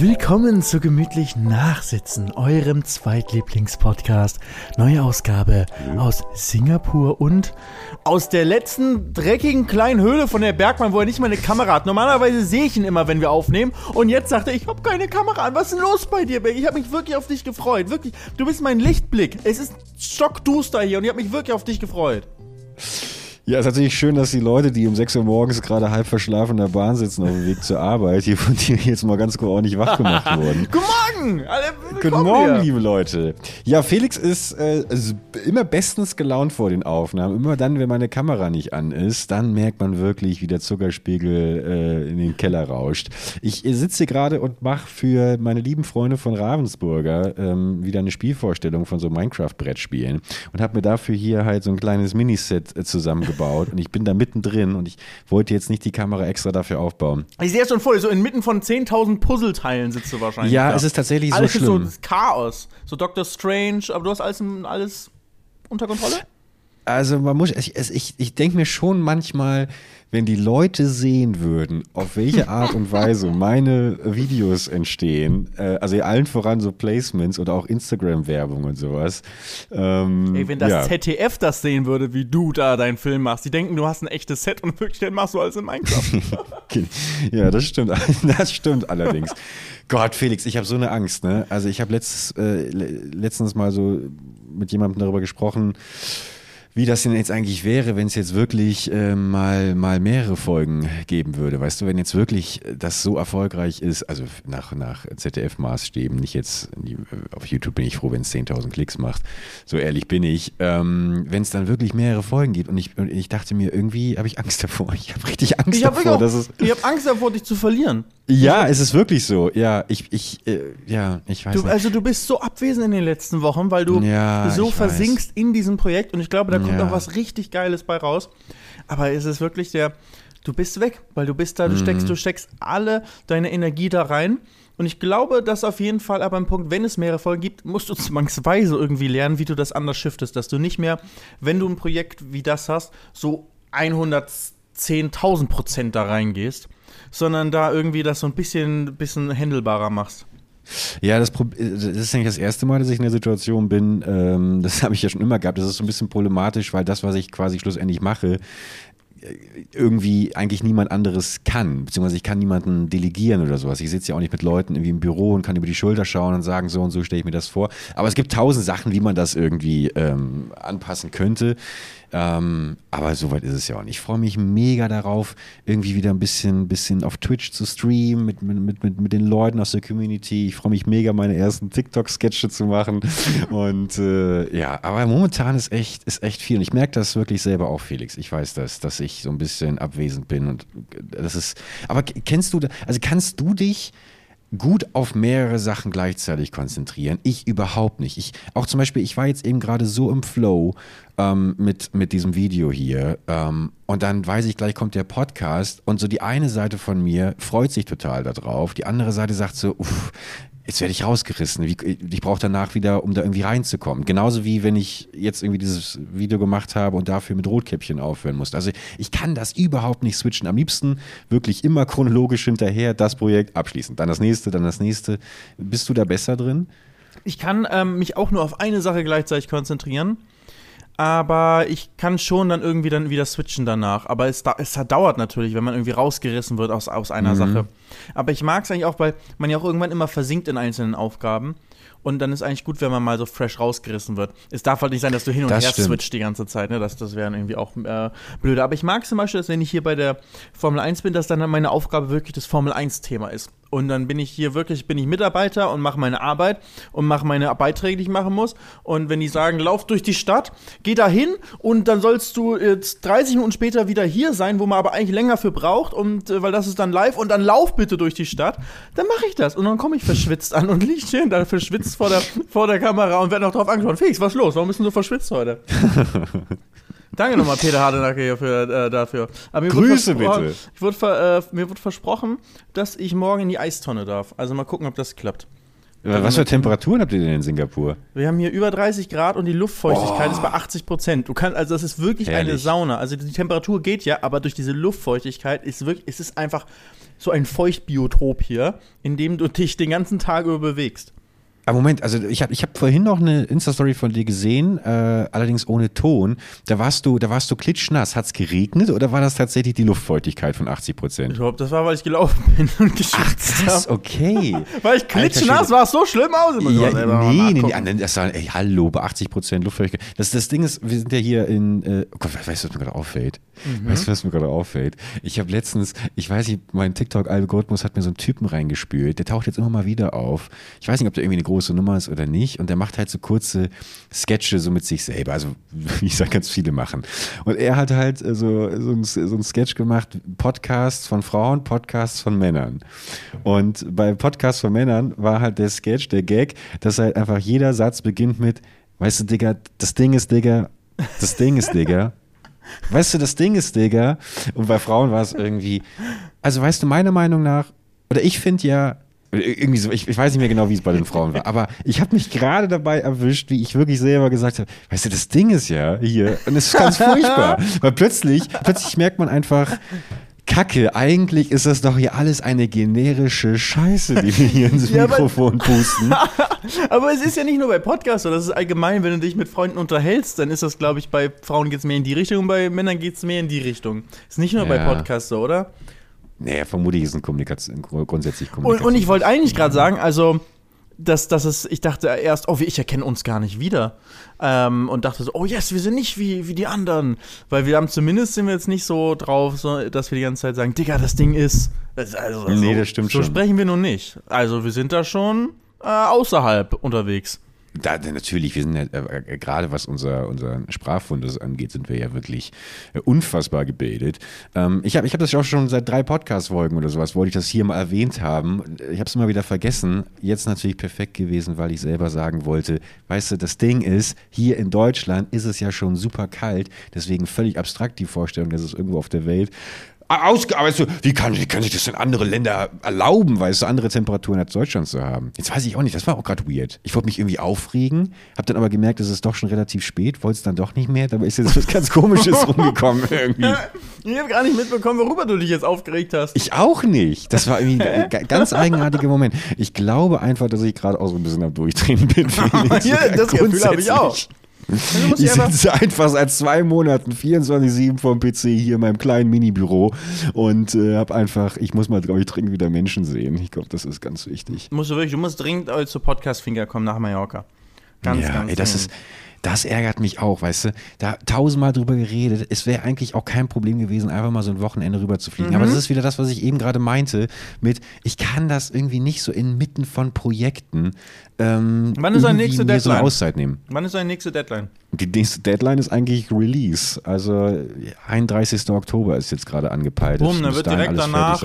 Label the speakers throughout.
Speaker 1: Willkommen zu gemütlich Nachsitzen, eurem Zweitlieblingspodcast. Neue Ausgabe aus Singapur und aus der letzten dreckigen kleinen Höhle von der Bergmann, wo er nicht mal eine Kamera hat. Normalerweise sehe ich ihn immer, wenn wir aufnehmen. Und jetzt sagt er, ich habe keine Kamera an. Was ist denn los bei dir, Becky? Ich habe mich wirklich auf dich gefreut. Wirklich, du bist mein Lichtblick. Es ist stockduster hier und ich habe mich wirklich auf dich gefreut.
Speaker 2: Ja, es ist natürlich schön, dass die Leute, die um 6 Uhr morgens gerade halb verschlafen in der Bahn sitzen auf dem Weg zur Arbeit, hier von dir jetzt mal ganz ordentlich wach gemacht wurden.
Speaker 1: Guten Morgen! Alle,
Speaker 2: Guten Morgen, hier. liebe Leute. Ja, Felix ist äh, immer bestens gelaunt vor den Aufnahmen. Immer dann, wenn meine Kamera nicht an ist, dann merkt man wirklich, wie der Zuckerspiegel äh, in den Keller rauscht. Ich sitze gerade und mache für meine lieben Freunde von Ravensburger ähm, wieder eine Spielvorstellung von so Minecraft-Brettspielen und habe mir dafür hier halt so ein kleines Miniset äh, zusammengebaut aufgebaut und ich bin da mittendrin und ich wollte jetzt nicht die Kamera extra dafür aufbauen.
Speaker 1: Ich sehe es schon voll, so inmitten von 10.000 Puzzleteilen sitzt du wahrscheinlich.
Speaker 2: Ja, da. es ist tatsächlich
Speaker 1: alles
Speaker 2: so schlimm.
Speaker 1: Alles ist so Chaos. So Doctor Strange, aber du hast alles, alles unter Kontrolle?
Speaker 2: Also man muss, ich, ich, ich denke mir schon manchmal, wenn die Leute sehen würden, auf welche Art und Weise meine Videos entstehen, äh, also allen voran so Placements oder auch Instagram-Werbung und sowas.
Speaker 1: Ähm, Ey, wenn das ja. ZDF das sehen würde, wie du da deinen Film machst, die denken, du hast ein echtes Set und wirklich machst du alles in Minecraft.
Speaker 2: ja, das stimmt. Das stimmt allerdings. Gott, Felix, ich habe so eine Angst, ne? Also ich habe äh, letztens mal so mit jemandem darüber gesprochen, wie das denn jetzt eigentlich wäre, wenn es jetzt wirklich äh, mal, mal mehrere Folgen geben würde. Weißt du, wenn jetzt wirklich das so erfolgreich ist, also nach, nach ZDF-Maßstäben, nicht jetzt auf YouTube bin ich froh, wenn es 10.000 Klicks macht, so ehrlich bin ich, ähm, wenn es dann wirklich mehrere Folgen gibt und ich, und ich dachte mir, irgendwie habe ich Angst davor. Ich habe richtig Angst
Speaker 1: ich
Speaker 2: davor.
Speaker 1: Auch, dass es ich habe Angst davor, dich zu verlieren.
Speaker 2: Ja, es ist wirklich so. Ja, ich, ich, äh, ja, ich weiß
Speaker 1: du,
Speaker 2: nicht.
Speaker 1: Also du bist so abwesend in den letzten Wochen, weil du ja, so versinkst weiß. in diesem Projekt und ich glaube, da kommt ja. auch was richtig Geiles bei raus. Aber es ist wirklich der, du bist weg, weil du bist da, du mhm. steckst, du steckst alle deine Energie da rein. Und ich glaube, dass auf jeden Fall aber ein Punkt, wenn es mehrere Folgen gibt, musst du zwangsweise irgendwie lernen, wie du das anders shiftest, dass du nicht mehr, wenn du ein Projekt wie das hast, so 110.000 Prozent da reingehst, sondern da irgendwie das so ein bisschen, bisschen händelbarer machst.
Speaker 2: Ja, das, das, ist eigentlich das erste Mal, dass ich in der Situation bin. Ähm, das habe ich ja schon immer gehabt. Das ist so ein bisschen problematisch, weil das, was ich quasi schlussendlich mache, irgendwie eigentlich niemand anderes kann, beziehungsweise ich kann niemanden delegieren oder sowas. Ich sitze ja auch nicht mit Leuten irgendwie im Büro und kann über die Schulter schauen und sagen, so und so stelle ich mir das vor. Aber es gibt tausend Sachen, wie man das irgendwie ähm, anpassen könnte. Ähm, aber soweit ist es ja auch nicht. Ich freue mich mega darauf, irgendwie wieder ein bisschen, bisschen auf Twitch zu streamen mit, mit, mit, mit den Leuten aus der Community. Ich freue mich mega, meine ersten TikTok-Sketche zu machen. Und äh, ja, aber momentan ist echt, ist echt viel. Und ich merke das wirklich selber auch, Felix. Ich weiß das, dass ich so ein bisschen abwesend bin. Und das ist. Aber kennst du, also kannst du dich gut auf mehrere Sachen gleichzeitig konzentrieren. Ich überhaupt nicht. Ich, auch zum Beispiel, ich war jetzt eben gerade so im Flow ähm, mit, mit diesem Video hier ähm, und dann weiß ich, gleich kommt der Podcast und so die eine Seite von mir freut sich total darauf, die andere Seite sagt so, uff, jetzt werde ich rausgerissen. Ich brauche danach wieder, um da irgendwie reinzukommen. Genauso wie wenn ich jetzt irgendwie dieses Video gemacht habe und dafür mit Rotkäppchen aufhören musste. Also ich kann das überhaupt nicht switchen. Am liebsten wirklich immer chronologisch hinterher das Projekt abschließen. Dann das nächste, dann das nächste. Bist du da besser drin?
Speaker 1: Ich kann ähm, mich auch nur auf eine Sache gleichzeitig konzentrieren aber ich kann schon dann irgendwie dann wieder switchen danach. Aber es, es dauert natürlich, wenn man irgendwie rausgerissen wird aus, aus einer mhm. Sache. Aber ich mag es eigentlich auch, weil man ja auch irgendwann immer versinkt in einzelnen Aufgaben. Und dann ist eigentlich gut, wenn man mal so fresh rausgerissen wird. Es darf halt nicht sein, dass du hin und das her stimmt. switcht die ganze Zeit. Ne? Das, das wäre irgendwie auch äh, blöd. Aber ich mag zum Beispiel, dass wenn ich hier bei der Formel 1 bin, dass dann meine Aufgabe wirklich das Formel 1-Thema ist. Und dann bin ich hier wirklich, bin ich Mitarbeiter und mache meine Arbeit und mache meine Beiträge, die ich machen muss. Und wenn die sagen, lauf durch die Stadt, geh da hin und dann sollst du jetzt 30 Minuten später wieder hier sein, wo man aber eigentlich länger für braucht und äh, weil das ist dann live und dann lauf bitte durch die Stadt, dann mache ich das. Und dann komme ich verschwitzt an und liege schön da verschwitzt vor der, vor der Kamera und werde noch drauf angeschaut. Felix, was ist los? Warum bist du so verschwitzt heute? Danke nochmal, Peter Hardenacke, für, äh, dafür.
Speaker 2: Grüße bitte.
Speaker 1: Wurde, äh, mir wurde versprochen, dass ich morgen in die Eistonne darf. Also mal gucken, ob das klappt.
Speaker 2: Was für Temperaturen habt ihr denn in Singapur?
Speaker 1: Wir haben hier über 30 Grad und die Luftfeuchtigkeit oh. ist bei 80 Prozent. Du kannst, also das ist wirklich Herrlich. eine Sauna. Also die Temperatur geht ja, aber durch diese Luftfeuchtigkeit ist wirklich, es ist einfach so ein Feuchtbiotop hier, in dem du dich den ganzen Tag über bewegst.
Speaker 2: Aber Moment, also ich habe ich hab vorhin noch eine Insta-Story von dir gesehen, äh, allerdings ohne Ton. Da warst du, da warst du klitschnass. Hat es geregnet oder war das tatsächlich die Luftfeuchtigkeit von 80 Prozent?
Speaker 1: Ich glaube, das war, weil ich gelaufen bin und geschwitzt
Speaker 2: habe. okay.
Speaker 1: weil ich klitschnass war es so schlimm aus.
Speaker 2: Ja, nee, nee, nee, das war, ey, hallo, bei 80 Prozent Luftfeuchtigkeit. Das, das Ding ist, wir sind ja hier in, äh, oh Gott, weißt du, was mir gerade auffällt? Mhm. Weißt du, was mir gerade auffällt? Ich habe letztens, ich weiß nicht, mein TikTok-Algorithmus hat mir so einen Typen reingespült, der taucht jetzt immer mal wieder auf. Ich weiß nicht, ob der irgendwie eine große Nummer ist oder nicht. Und der macht halt so kurze Sketche so mit sich selber. Also, wie ich sage, ganz viele machen. Und er hat halt äh, so, so, ein, so ein Sketch gemacht, Podcasts von Frauen, Podcasts von Männern. Und bei Podcasts von Männern war halt der Sketch, der Gag, dass halt einfach jeder Satz beginnt mit, weißt du, Digga, das Ding ist, Digga, das Ding ist, Digga. Weißt du, das Ding ist, Digga. Und bei Frauen war es irgendwie. Also, weißt du, meiner Meinung nach, oder ich finde ja, irgendwie so, ich, ich, weiß nicht mehr genau, wie es bei den Frauen war, aber ich habe mich gerade dabei erwischt, wie ich wirklich selber gesagt habe, weißt du, das Ding ist ja hier, und es ist ganz furchtbar, weil plötzlich, plötzlich merkt man einfach, Kacke, eigentlich ist das doch hier alles eine generische Scheiße, die wir hier ins Mikrofon pusten.
Speaker 1: aber es ist ja nicht nur bei Podcasts so, das ist allgemein, wenn du dich mit Freunden unterhältst, dann ist das, glaube ich, bei Frauen geht es mehr in die Richtung und bei Männern geht es mehr in die Richtung. Ist nicht nur ja. bei Podcasts so, oder?
Speaker 2: Naja, vermutlich ist es Kommunikation, grundsätzlich
Speaker 1: Kommunikation. Und, und ich wollte eigentlich gerade sagen, also dass, dass es, ich dachte erst, oh, ich erkenne uns gar nicht wieder. Ähm, und dachte so, oh yes, wir sind nicht wie, wie die anderen. Weil wir haben zumindest sind wir jetzt nicht so drauf, so, dass wir die ganze Zeit sagen, Digga, das Ding ist.
Speaker 2: Also, nee, das stimmt
Speaker 1: so
Speaker 2: schon.
Speaker 1: So sprechen wir nun nicht. Also wir sind da schon äh, außerhalb unterwegs.
Speaker 2: Da, natürlich, wir sind ja, äh, gerade was unser, unser Sprachfundus angeht, sind wir ja wirklich äh, unfassbar gebildet. Ähm, ich habe ich hab das auch schon seit drei Podcast-Folgen oder sowas, wollte ich das hier mal erwähnt haben. Ich habe es immer wieder vergessen. Jetzt natürlich perfekt gewesen, weil ich selber sagen wollte, weißt du, das Ding ist, hier in Deutschland ist es ja schon super kalt, deswegen völlig abstrakt die Vorstellung, dass es irgendwo auf der Welt ausgearbeitet. Wie, kann, wie können sich das denn andere Länder erlauben, weißt du, andere Temperaturen als Deutschland zu haben? Jetzt weiß ich auch nicht, das war auch gerade weird. Ich wollte mich irgendwie aufregen, habe dann aber gemerkt, es ist doch schon relativ spät, wollte es dann doch nicht mehr, dabei ist jetzt was ganz Komisches rumgekommen irgendwie.
Speaker 1: Ich habe gar nicht mitbekommen, worüber du dich jetzt aufgeregt hast.
Speaker 2: Ich auch nicht. Das war irgendwie ein ganz eigenartiger Moment. Ich glaube einfach, dass ich gerade auch so ein bisschen am Durchdrehen bin.
Speaker 1: ja, das Gefühl habe ich auch.
Speaker 2: Also ich sitze einfach seit zwei Monaten 24-7 vom PC hier in meinem kleinen Minibüro und äh, habe einfach, ich muss mal, glaube ich, dringend wieder Menschen sehen. Ich glaube, das ist ganz wichtig.
Speaker 1: Musst du wirklich, du musst dringend zu Podcast-Finger kommen nach Mallorca.
Speaker 2: Ganz, ja, ganz ey, das ist das ärgert mich auch, weißt du. Da tausendmal drüber geredet. Es wäre eigentlich auch kein Problem gewesen, einfach mal so ein Wochenende rüber zu fliegen. Mhm. Aber das ist wieder das, was ich eben gerade meinte, mit, ich kann das irgendwie nicht so inmitten von Projekten.
Speaker 1: Ähm, Wann ist deine nächste Deadline? So
Speaker 2: eine Auszeit nehmen.
Speaker 1: Wann ist deine nächste Deadline?
Speaker 2: Die nächste Deadline ist eigentlich Release. Also 31. Oktober ist jetzt gerade angepeilt.
Speaker 1: Boom, dann wird direkt danach,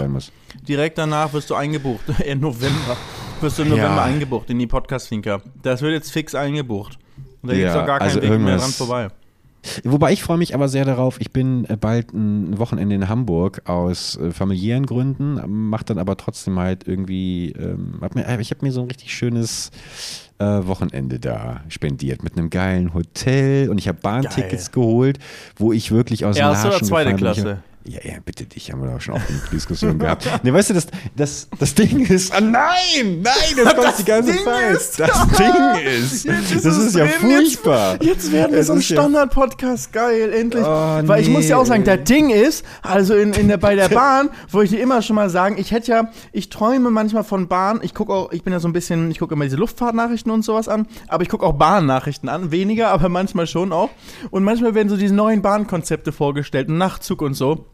Speaker 1: direkt danach wirst du eingebucht. Im November wirst du im November ja. eingebucht in die Podcast-Finker. Das wird jetzt fix eingebucht. Und da ja, gibt es gar keinen also Weg mehr dran vorbei.
Speaker 2: Wobei ich freue mich aber sehr darauf, ich bin äh, bald ein Wochenende in Hamburg aus äh, familiären Gründen, mache dann aber trotzdem halt irgendwie, ähm, hab mir, ich habe mir so ein richtig schönes äh, Wochenende da spendiert mit einem geilen Hotel und ich habe Bahntickets Geil. geholt, wo ich wirklich aus dem
Speaker 1: Erste oder zweite Klasse?
Speaker 2: Ja, ja, bitte dich, haben wir doch schon auch eine Diskussion gehabt. Ne, weißt du, das, das, das Ding ist, ah, nein, nein, das kommt die ganze Ding Zeit. Ist, das Ding ist, ist das ist ja furchtbar.
Speaker 1: Jetzt, jetzt werden wir so ein Standard-Podcast, geil, endlich. Oh, Weil ich muss ja auch sagen, das Ding ist, also in, in der, bei der Bahn, wo ich dir immer schon mal sagen, ich hätte ja, ich träume manchmal von Bahn, ich gucke auch, ich bin ja so ein bisschen, ich gucke immer diese Luftfahrtnachrichten und sowas an, aber ich gucke auch Bahnnachrichten an, weniger, aber manchmal schon auch. Und manchmal werden so diese neuen Bahnkonzepte vorgestellt, Nachtzug und so.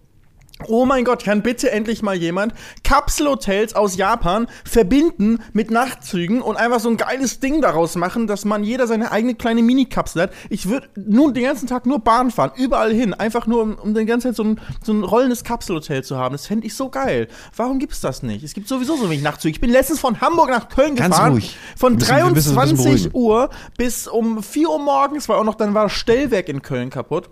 Speaker 1: Oh mein Gott, kann bitte endlich mal jemand Kapselhotels aus Japan verbinden mit Nachtzügen und einfach so ein geiles Ding daraus machen, dass man jeder seine eigene kleine Mini-Kapsel hat. Ich würde nun den ganzen Tag nur Bahn fahren, überall hin, einfach nur um, um die ganze Zeit so ein, so ein rollendes Kapselhotel zu haben. Das fände ich so geil. Warum gibt es das nicht? Es gibt sowieso so wenig Nachtzüge. Ich bin letztens von Hamburg nach Köln Ganz gefahren. Ruhig. Von müssen, 23 Uhr bis um 4 Uhr morgens, weil auch noch dann war das Stellwerk in Köln kaputt.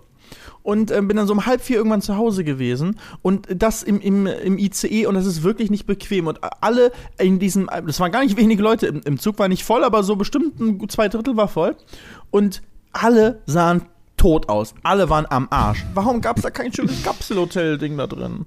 Speaker 1: Und äh, bin dann so um halb vier irgendwann zu Hause gewesen und das im, im, im ICE und das ist wirklich nicht bequem und alle in diesem, das waren gar nicht wenige Leute, im, im Zug war nicht voll, aber so bestimmt ein zwei Drittel war voll und alle sahen tot aus. Alle waren am Arsch. Warum gab es da kein schönes Kapselhotel-Ding da drin?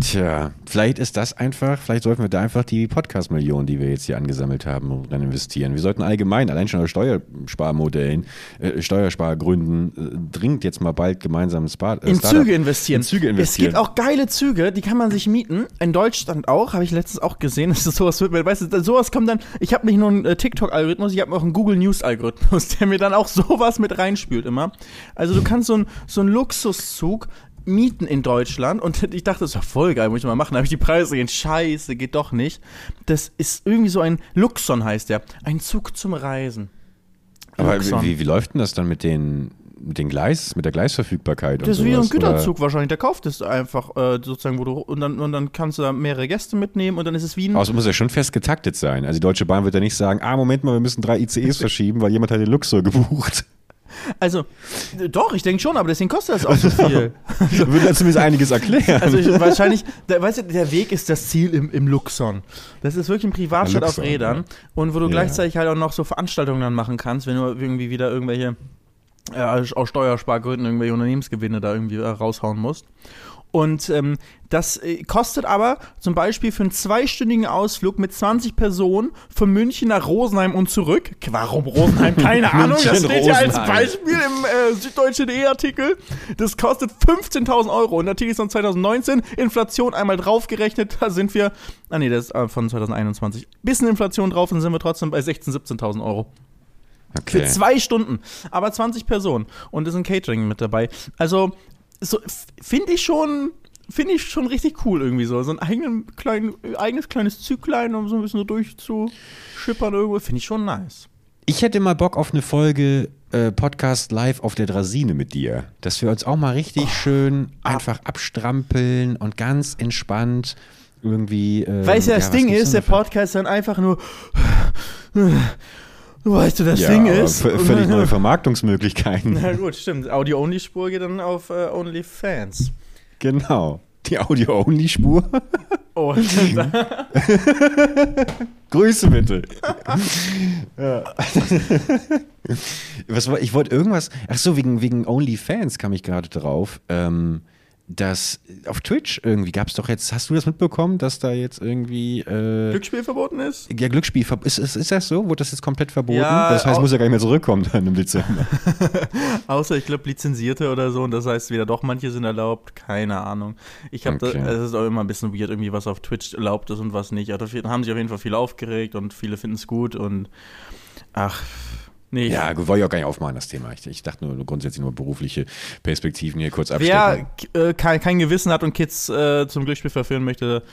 Speaker 2: Tja, vielleicht ist das einfach, vielleicht sollten wir da einfach die Podcast-Millionen, die wir jetzt hier angesammelt haben, dann investieren. Wir sollten allgemein, allein schon aus Steuersparmodellen, äh, Steuerspargründen, äh, dringend jetzt mal bald gemeinsam Spar
Speaker 1: äh, in Züge investieren.
Speaker 2: In Züge investieren.
Speaker 1: Es gibt auch geile Züge, die kann man sich mieten. In Deutschland auch, habe ich letztens auch gesehen. Das ist sowas, weißt du, sowas kommt dann, ich habe nicht nur einen äh, TikTok-Algorithmus, ich habe auch einen Google News-Algorithmus, der mir dann auch sowas mit reinspült immer. Also du kannst so, ein, so einen Luxuszug mieten in Deutschland und ich dachte, das ist ja voll geil, muss ich mal machen. Da habe ich die Preise gesehen, scheiße, geht doch nicht. Das ist irgendwie so ein Luxon heißt der, ein Zug zum Reisen.
Speaker 2: Aber wie, wie, läuft denn das dann mit den, mit den Gleis, mit der Gleisverfügbarkeit?
Speaker 1: Das ist wie ein Güterzug oder? wahrscheinlich. Der kauft es einfach äh, sozusagen, wo du und dann, und dann kannst du da mehrere Gäste mitnehmen und dann ist es wie ein.
Speaker 2: Also muss ja schon fest getaktet sein. Also die Deutsche Bahn wird ja nicht sagen, ah Moment mal, wir müssen drei ICEs verschieben, weil jemand hat den Luxor gebucht.
Speaker 1: Also, doch, ich denke schon, aber deswegen kostet das auch so viel.
Speaker 2: Würde ja zumindest einiges erklären.
Speaker 1: Also, ich, wahrscheinlich, der, weißt du, der Weg ist das Ziel im, im Luxon. Das ist wirklich ein Privatstadt auf Rädern ja. und wo du ja. gleichzeitig halt auch noch so Veranstaltungen dann machen kannst, wenn du irgendwie wieder irgendwelche, ja, aus Steuerspargründen irgendwelche Unternehmensgewinne da irgendwie raushauen musst. Und ähm, das äh, kostet aber zum Beispiel für einen zweistündigen Ausflug mit 20 Personen von München nach Rosenheim und zurück. Warum Rosenheim? Keine Ahnung. Das steht ja als Beispiel im äh, Süddeutsche.de Artikel. Das kostet 15.000 Euro. Und der Artikel ist von 2019. Inflation einmal draufgerechnet. Da sind wir. Ah, nee, das ist äh, von 2021. Bisschen Inflation drauf, dann sind wir trotzdem bei 16.000, 17.000 Euro. Okay. Für zwei Stunden. Aber 20 Personen. Und es ist ein Catering mit dabei. Also, so, finde ich schon finde ich schon richtig cool irgendwie so. So ein eigenen kleinen, eigenes kleines Züglein, um so ein bisschen so durchzuschippern irgendwo, finde ich schon nice.
Speaker 2: Ich hätte mal Bock auf eine Folge äh, Podcast live auf der Drasine mit dir. Dass wir uns auch mal richtig oh, schön ab. einfach abstrampeln und ganz entspannt irgendwie.
Speaker 1: Äh, weißt du, ja, das Ding ist, der Podcast dann einfach nur. Weißt du, das ja, Ding ist.
Speaker 2: Völlig neue Vermarktungsmöglichkeiten.
Speaker 1: Na gut, stimmt. Audio-Only-Spur geht dann auf äh, OnlyFans.
Speaker 2: Genau. Die Audio-Only-Spur. Oh, Grüße bitte. ja. Was, ich wollte irgendwas. Ach so, wegen, wegen OnlyFans kam ich gerade drauf. Ähm, dass auf Twitch irgendwie gab es doch jetzt, hast du das mitbekommen, dass da jetzt irgendwie
Speaker 1: äh, Glücksspiel verboten ist?
Speaker 2: Ja, Glücksspiel ist, ist, ist das so? Wurde das jetzt komplett verboten? Ja, das heißt, es muss ja gar nicht mehr zurückkommen dann im Dezember.
Speaker 1: Außer, ich glaube, lizenzierte oder so und das heißt wieder doch, manche sind erlaubt, keine Ahnung. Ich habe okay. es ist auch immer ein bisschen weird, irgendwie was auf Twitch erlaubt ist und was nicht. Da haben sich auf jeden Fall viele aufgeregt und viele finden es gut und ach,
Speaker 2: Nee. Ja, wollte ich auch gar nicht aufmachen, das Thema. Ich, ich, dachte nur grundsätzlich nur berufliche Perspektiven hier kurz abstecken.
Speaker 1: Wer äh, kein, kein, Gewissen hat und Kids äh, zum Glücksspiel verführen möchte,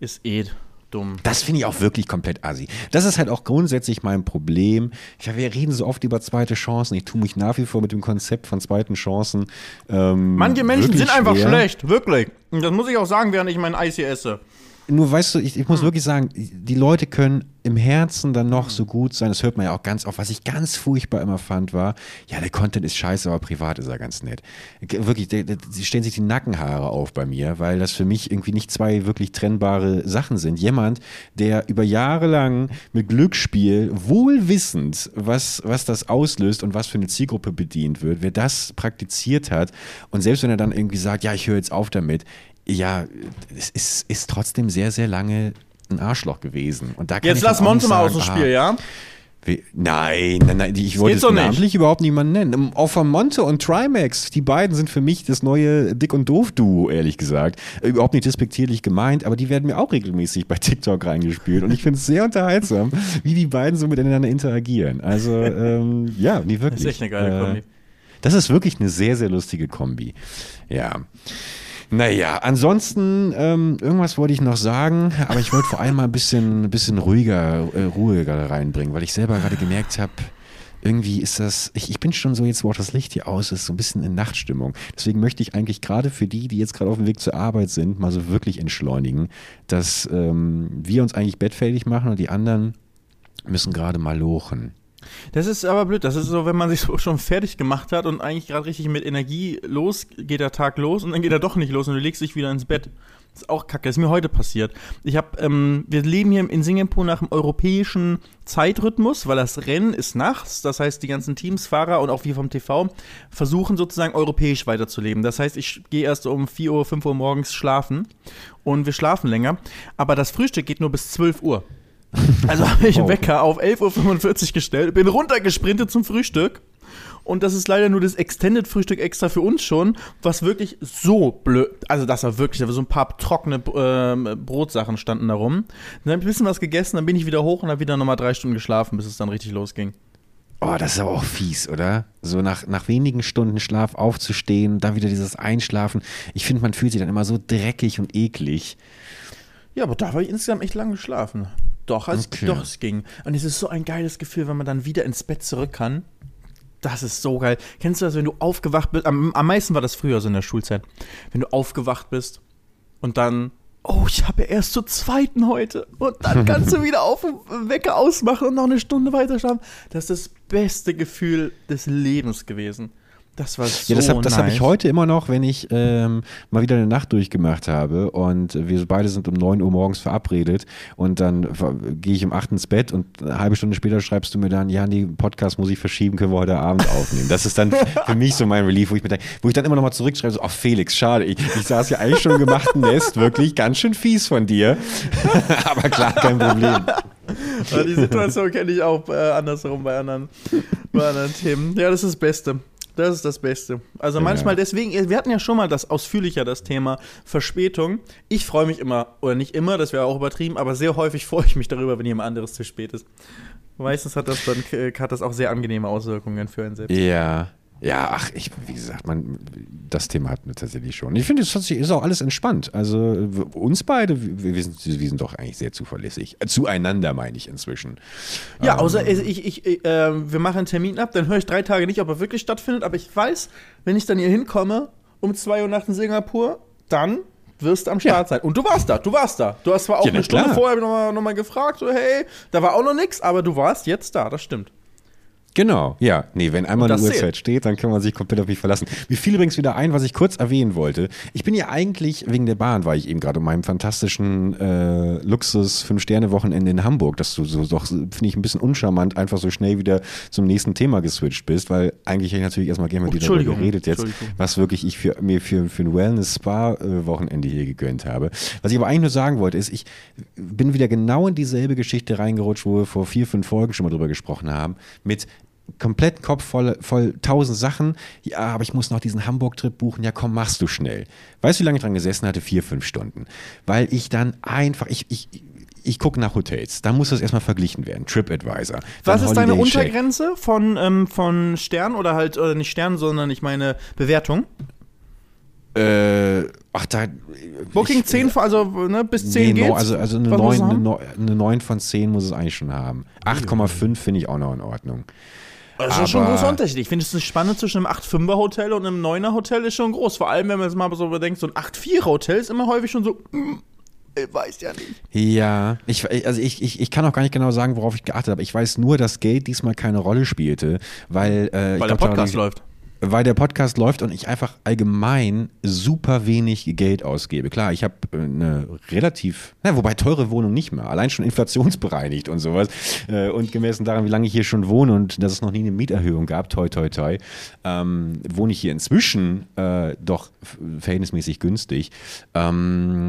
Speaker 1: ist eh dumm.
Speaker 2: Das finde ich auch wirklich komplett assi. Das ist halt auch grundsätzlich mein Problem. Ja, wir reden so oft über zweite Chancen. Ich tue mich nach wie vor mit dem Konzept von zweiten Chancen. Ähm,
Speaker 1: Manche Menschen sind einfach schlecht, wirklich. Und das muss ich auch sagen, während ich mein IC esse
Speaker 2: nur weißt du, ich, ich muss hm. wirklich sagen, die Leute können im Herzen dann noch so gut sein. Das hört man ja auch ganz oft. Was ich ganz furchtbar immer fand, war, ja, der Content ist scheiße, aber privat ist er ganz nett. Wirklich, sie stellen sich die Nackenhaare auf bei mir, weil das für mich irgendwie nicht zwei wirklich trennbare Sachen sind. Jemand, der über Jahre lang mit Glücksspiel wohlwissend, was, was das auslöst und was für eine Zielgruppe bedient wird, wer das praktiziert hat und selbst wenn er dann irgendwie sagt, ja, ich höre jetzt auf damit, ja, es ist, ist trotzdem sehr, sehr lange ein Arschloch gewesen. Und da
Speaker 1: Jetzt lass Monte mal aus dem Spiel, ja?
Speaker 2: Wie, nein, nein, nein, ich wollte jetzt namentlich überhaupt niemanden nennen. Offer Monte und Trimax, die beiden sind für mich das neue Dick- und Doof-Duo, ehrlich gesagt. Überhaupt nicht despektierlich gemeint, aber die werden mir auch regelmäßig bei TikTok reingespielt. Und ich finde es sehr unterhaltsam, wie die beiden so miteinander interagieren. Also, ähm, ja, nie wirklich. Das ist echt eine geile äh, Kombi. Das ist wirklich eine sehr, sehr lustige Kombi. Ja. Naja, ansonsten, ähm, irgendwas wollte ich noch sagen, aber ich wollte vor allem mal ein bisschen, ein bisschen ruhiger, äh, ruhiger reinbringen, weil ich selber gerade gemerkt habe, irgendwie ist das, ich, ich bin schon so jetzt, wo das Licht hier aus ist, so ein bisschen in Nachtstimmung. Deswegen möchte ich eigentlich gerade für die, die jetzt gerade auf dem Weg zur Arbeit sind, mal so wirklich entschleunigen, dass ähm, wir uns eigentlich bettfähig machen und die anderen müssen gerade mal lochen.
Speaker 1: Das ist aber blöd. Das ist so, wenn man sich so schon fertig gemacht hat und eigentlich gerade richtig mit Energie los, geht der Tag los und dann geht er doch nicht los und du legst dich wieder ins Bett. Das ist auch kacke. Das ist mir heute passiert. Ich habe, ähm, wir leben hier in Singapur nach dem europäischen Zeitrhythmus, weil das Rennen ist nachts. Das heißt, die ganzen Teams, Fahrer und auch wir vom TV versuchen sozusagen europäisch weiterzuleben. Das heißt, ich gehe erst um 4 Uhr, 5 Uhr morgens schlafen und wir schlafen länger. Aber das Frühstück geht nur bis 12 Uhr. Also habe ich einen Wecker auf 11.45 Uhr gestellt, bin runtergesprintet zum Frühstück. Und das ist leider nur das Extended-Frühstück extra für uns schon, was wirklich so blöd, also das war wirklich, da war so ein paar trockene äh, Brotsachen standen da rum. Dann habe ich ein bisschen was gegessen, dann bin ich wieder hoch und habe wieder nochmal drei Stunden geschlafen, bis es dann richtig losging.
Speaker 2: Oh, das ist aber auch fies, oder? So nach, nach wenigen Stunden Schlaf aufzustehen, dann wieder dieses Einschlafen. Ich finde, man fühlt sich dann immer so dreckig und eklig.
Speaker 1: Ja, aber da habe ich insgesamt echt lang geschlafen. Doch, es, okay. doch, es ging. Und es ist so ein geiles Gefühl, wenn man dann wieder ins Bett zurück kann. Das ist so geil. Kennst du das, wenn du aufgewacht bist? Am, am meisten war das früher so in der Schulzeit. Wenn du aufgewacht bist und dann, oh, ich habe ja erst zur zweiten heute. Und dann kannst du wieder auf Wecker ausmachen und noch eine Stunde weiter schlafen. Das ist das beste Gefühl des Lebens gewesen. Das war so
Speaker 2: Ja, das habe nice. hab ich heute immer noch, wenn ich ähm, mal wieder eine Nacht durchgemacht habe und wir beide sind um 9 Uhr morgens verabredet und dann gehe ich um 8 ins Bett und eine halbe Stunde später schreibst du mir dann, ja, die Podcast muss ich verschieben, können wir heute Abend aufnehmen. Das ist dann für mich so mein Relief, wo ich mir denke, wo ich dann immer noch mal zurückschreibe, so, ach Felix, schade, ich, ich saß ja eigentlich schon im gemachten Nest, wirklich ganz schön fies von dir, aber klar, kein Problem.
Speaker 1: die Situation kenne ich auch äh, andersherum bei anderen, bei anderen Themen. Ja, das ist das Beste. Das ist das Beste. Also ja. manchmal deswegen, wir hatten ja schon mal das ausführlicher, das Thema Verspätung. Ich freue mich immer, oder nicht immer, das wäre auch übertrieben, aber sehr häufig freue ich mich darüber, wenn jemand anderes zu spät ist. Meistens hat das dann hat das auch sehr angenehme Auswirkungen für einen selbst.
Speaker 2: Ja, ja, ach, ich, wie gesagt, man, das Thema hatten wir tatsächlich schon. Ich finde, es ist auch alles entspannt. Also uns beide, wir, sind, wir sind doch eigentlich sehr zuverlässig. Äh, zueinander meine ich inzwischen.
Speaker 1: Ja, ähm, außer ich, ich, ich äh, wir machen einen Termin ab, dann höre ich drei Tage nicht, ob er wirklich stattfindet, aber ich weiß, wenn ich dann hier hinkomme, um zwei Uhr nachts in Singapur, dann wirst du am Start ja. sein. Und du warst da, du warst da. Du hast zwar auch ja, eine Stunde klar. vorher nochmal noch mal gefragt, so hey, da war auch noch nichts, aber du warst jetzt da, das stimmt.
Speaker 2: Genau, ja. Nee, wenn einmal eine Uhrzeit steht, dann kann man sich komplett auf mich verlassen. Mir fiel übrigens wieder ein, was ich kurz erwähnen wollte. Ich bin ja eigentlich, wegen der Bahn war ich eben gerade um meinem fantastischen äh, Luxus-Fünf-Sterne-Wochenende in Hamburg, dass du so doch, finde ich, ein bisschen uncharmant einfach so schnell wieder zum nächsten Thema geswitcht bist, weil eigentlich hätte ich natürlich erstmal gerne mit dir darüber geredet jetzt, was wirklich ich für, mir für, für ein Wellness-Spa-Wochenende hier gegönnt habe. Was ich aber eigentlich nur sagen wollte, ist, ich bin wieder genau in dieselbe Geschichte reingerutscht, wo wir vor vier, fünf Folgen schon mal drüber gesprochen haben, mit komplett Kopf voll, voll tausend Sachen. Ja, aber ich muss noch diesen Hamburg-Trip buchen. Ja, komm, machst du schnell. Weißt du, wie lange ich dran gesessen hatte? Vier, fünf Stunden. Weil ich dann einfach, ich, ich, ich gucke nach Hotels. Da muss das erstmal verglichen werden. TripAdvisor.
Speaker 1: Was ist deine Untergrenze von, ähm, von Stern oder halt, oder nicht Stern, sondern ich meine Bewertung?
Speaker 2: Äh, ach, da.
Speaker 1: Booking ich, 10, also ne, bis 10 nee, geht's?
Speaker 2: No, also, also eine, 9, eine, eine 9 von 10 muss es eigentlich schon haben. 8,5 finde ich auch noch in Ordnung.
Speaker 1: Das ist schon ein großer Unterschied. Ich finde, es ist Spanne zwischen einem 8-5er Hotel und einem 9er Hotel ist schon groß. Vor allem, wenn man es mal so bedenkt, so ein 8-4er Hotel ist immer häufig schon so, mm, ich weiß ja nicht.
Speaker 2: Ja, ich, also ich, ich, ich kann auch gar nicht genau sagen, worauf ich geachtet habe. Ich weiß nur, dass Geld diesmal keine Rolle spielte, weil.
Speaker 1: Äh, weil der Podcast läuft
Speaker 2: weil der Podcast läuft und ich einfach allgemein super wenig Geld ausgebe. Klar, ich habe äh, eine relativ, na, wobei teure Wohnung nicht mehr, allein schon inflationsbereinigt und sowas. Äh, und gemessen daran, wie lange ich hier schon wohne und dass es noch nie eine Mieterhöhung gab, toi, toi, toi, ähm, wohne ich hier inzwischen äh, doch verhältnismäßig günstig. Ähm,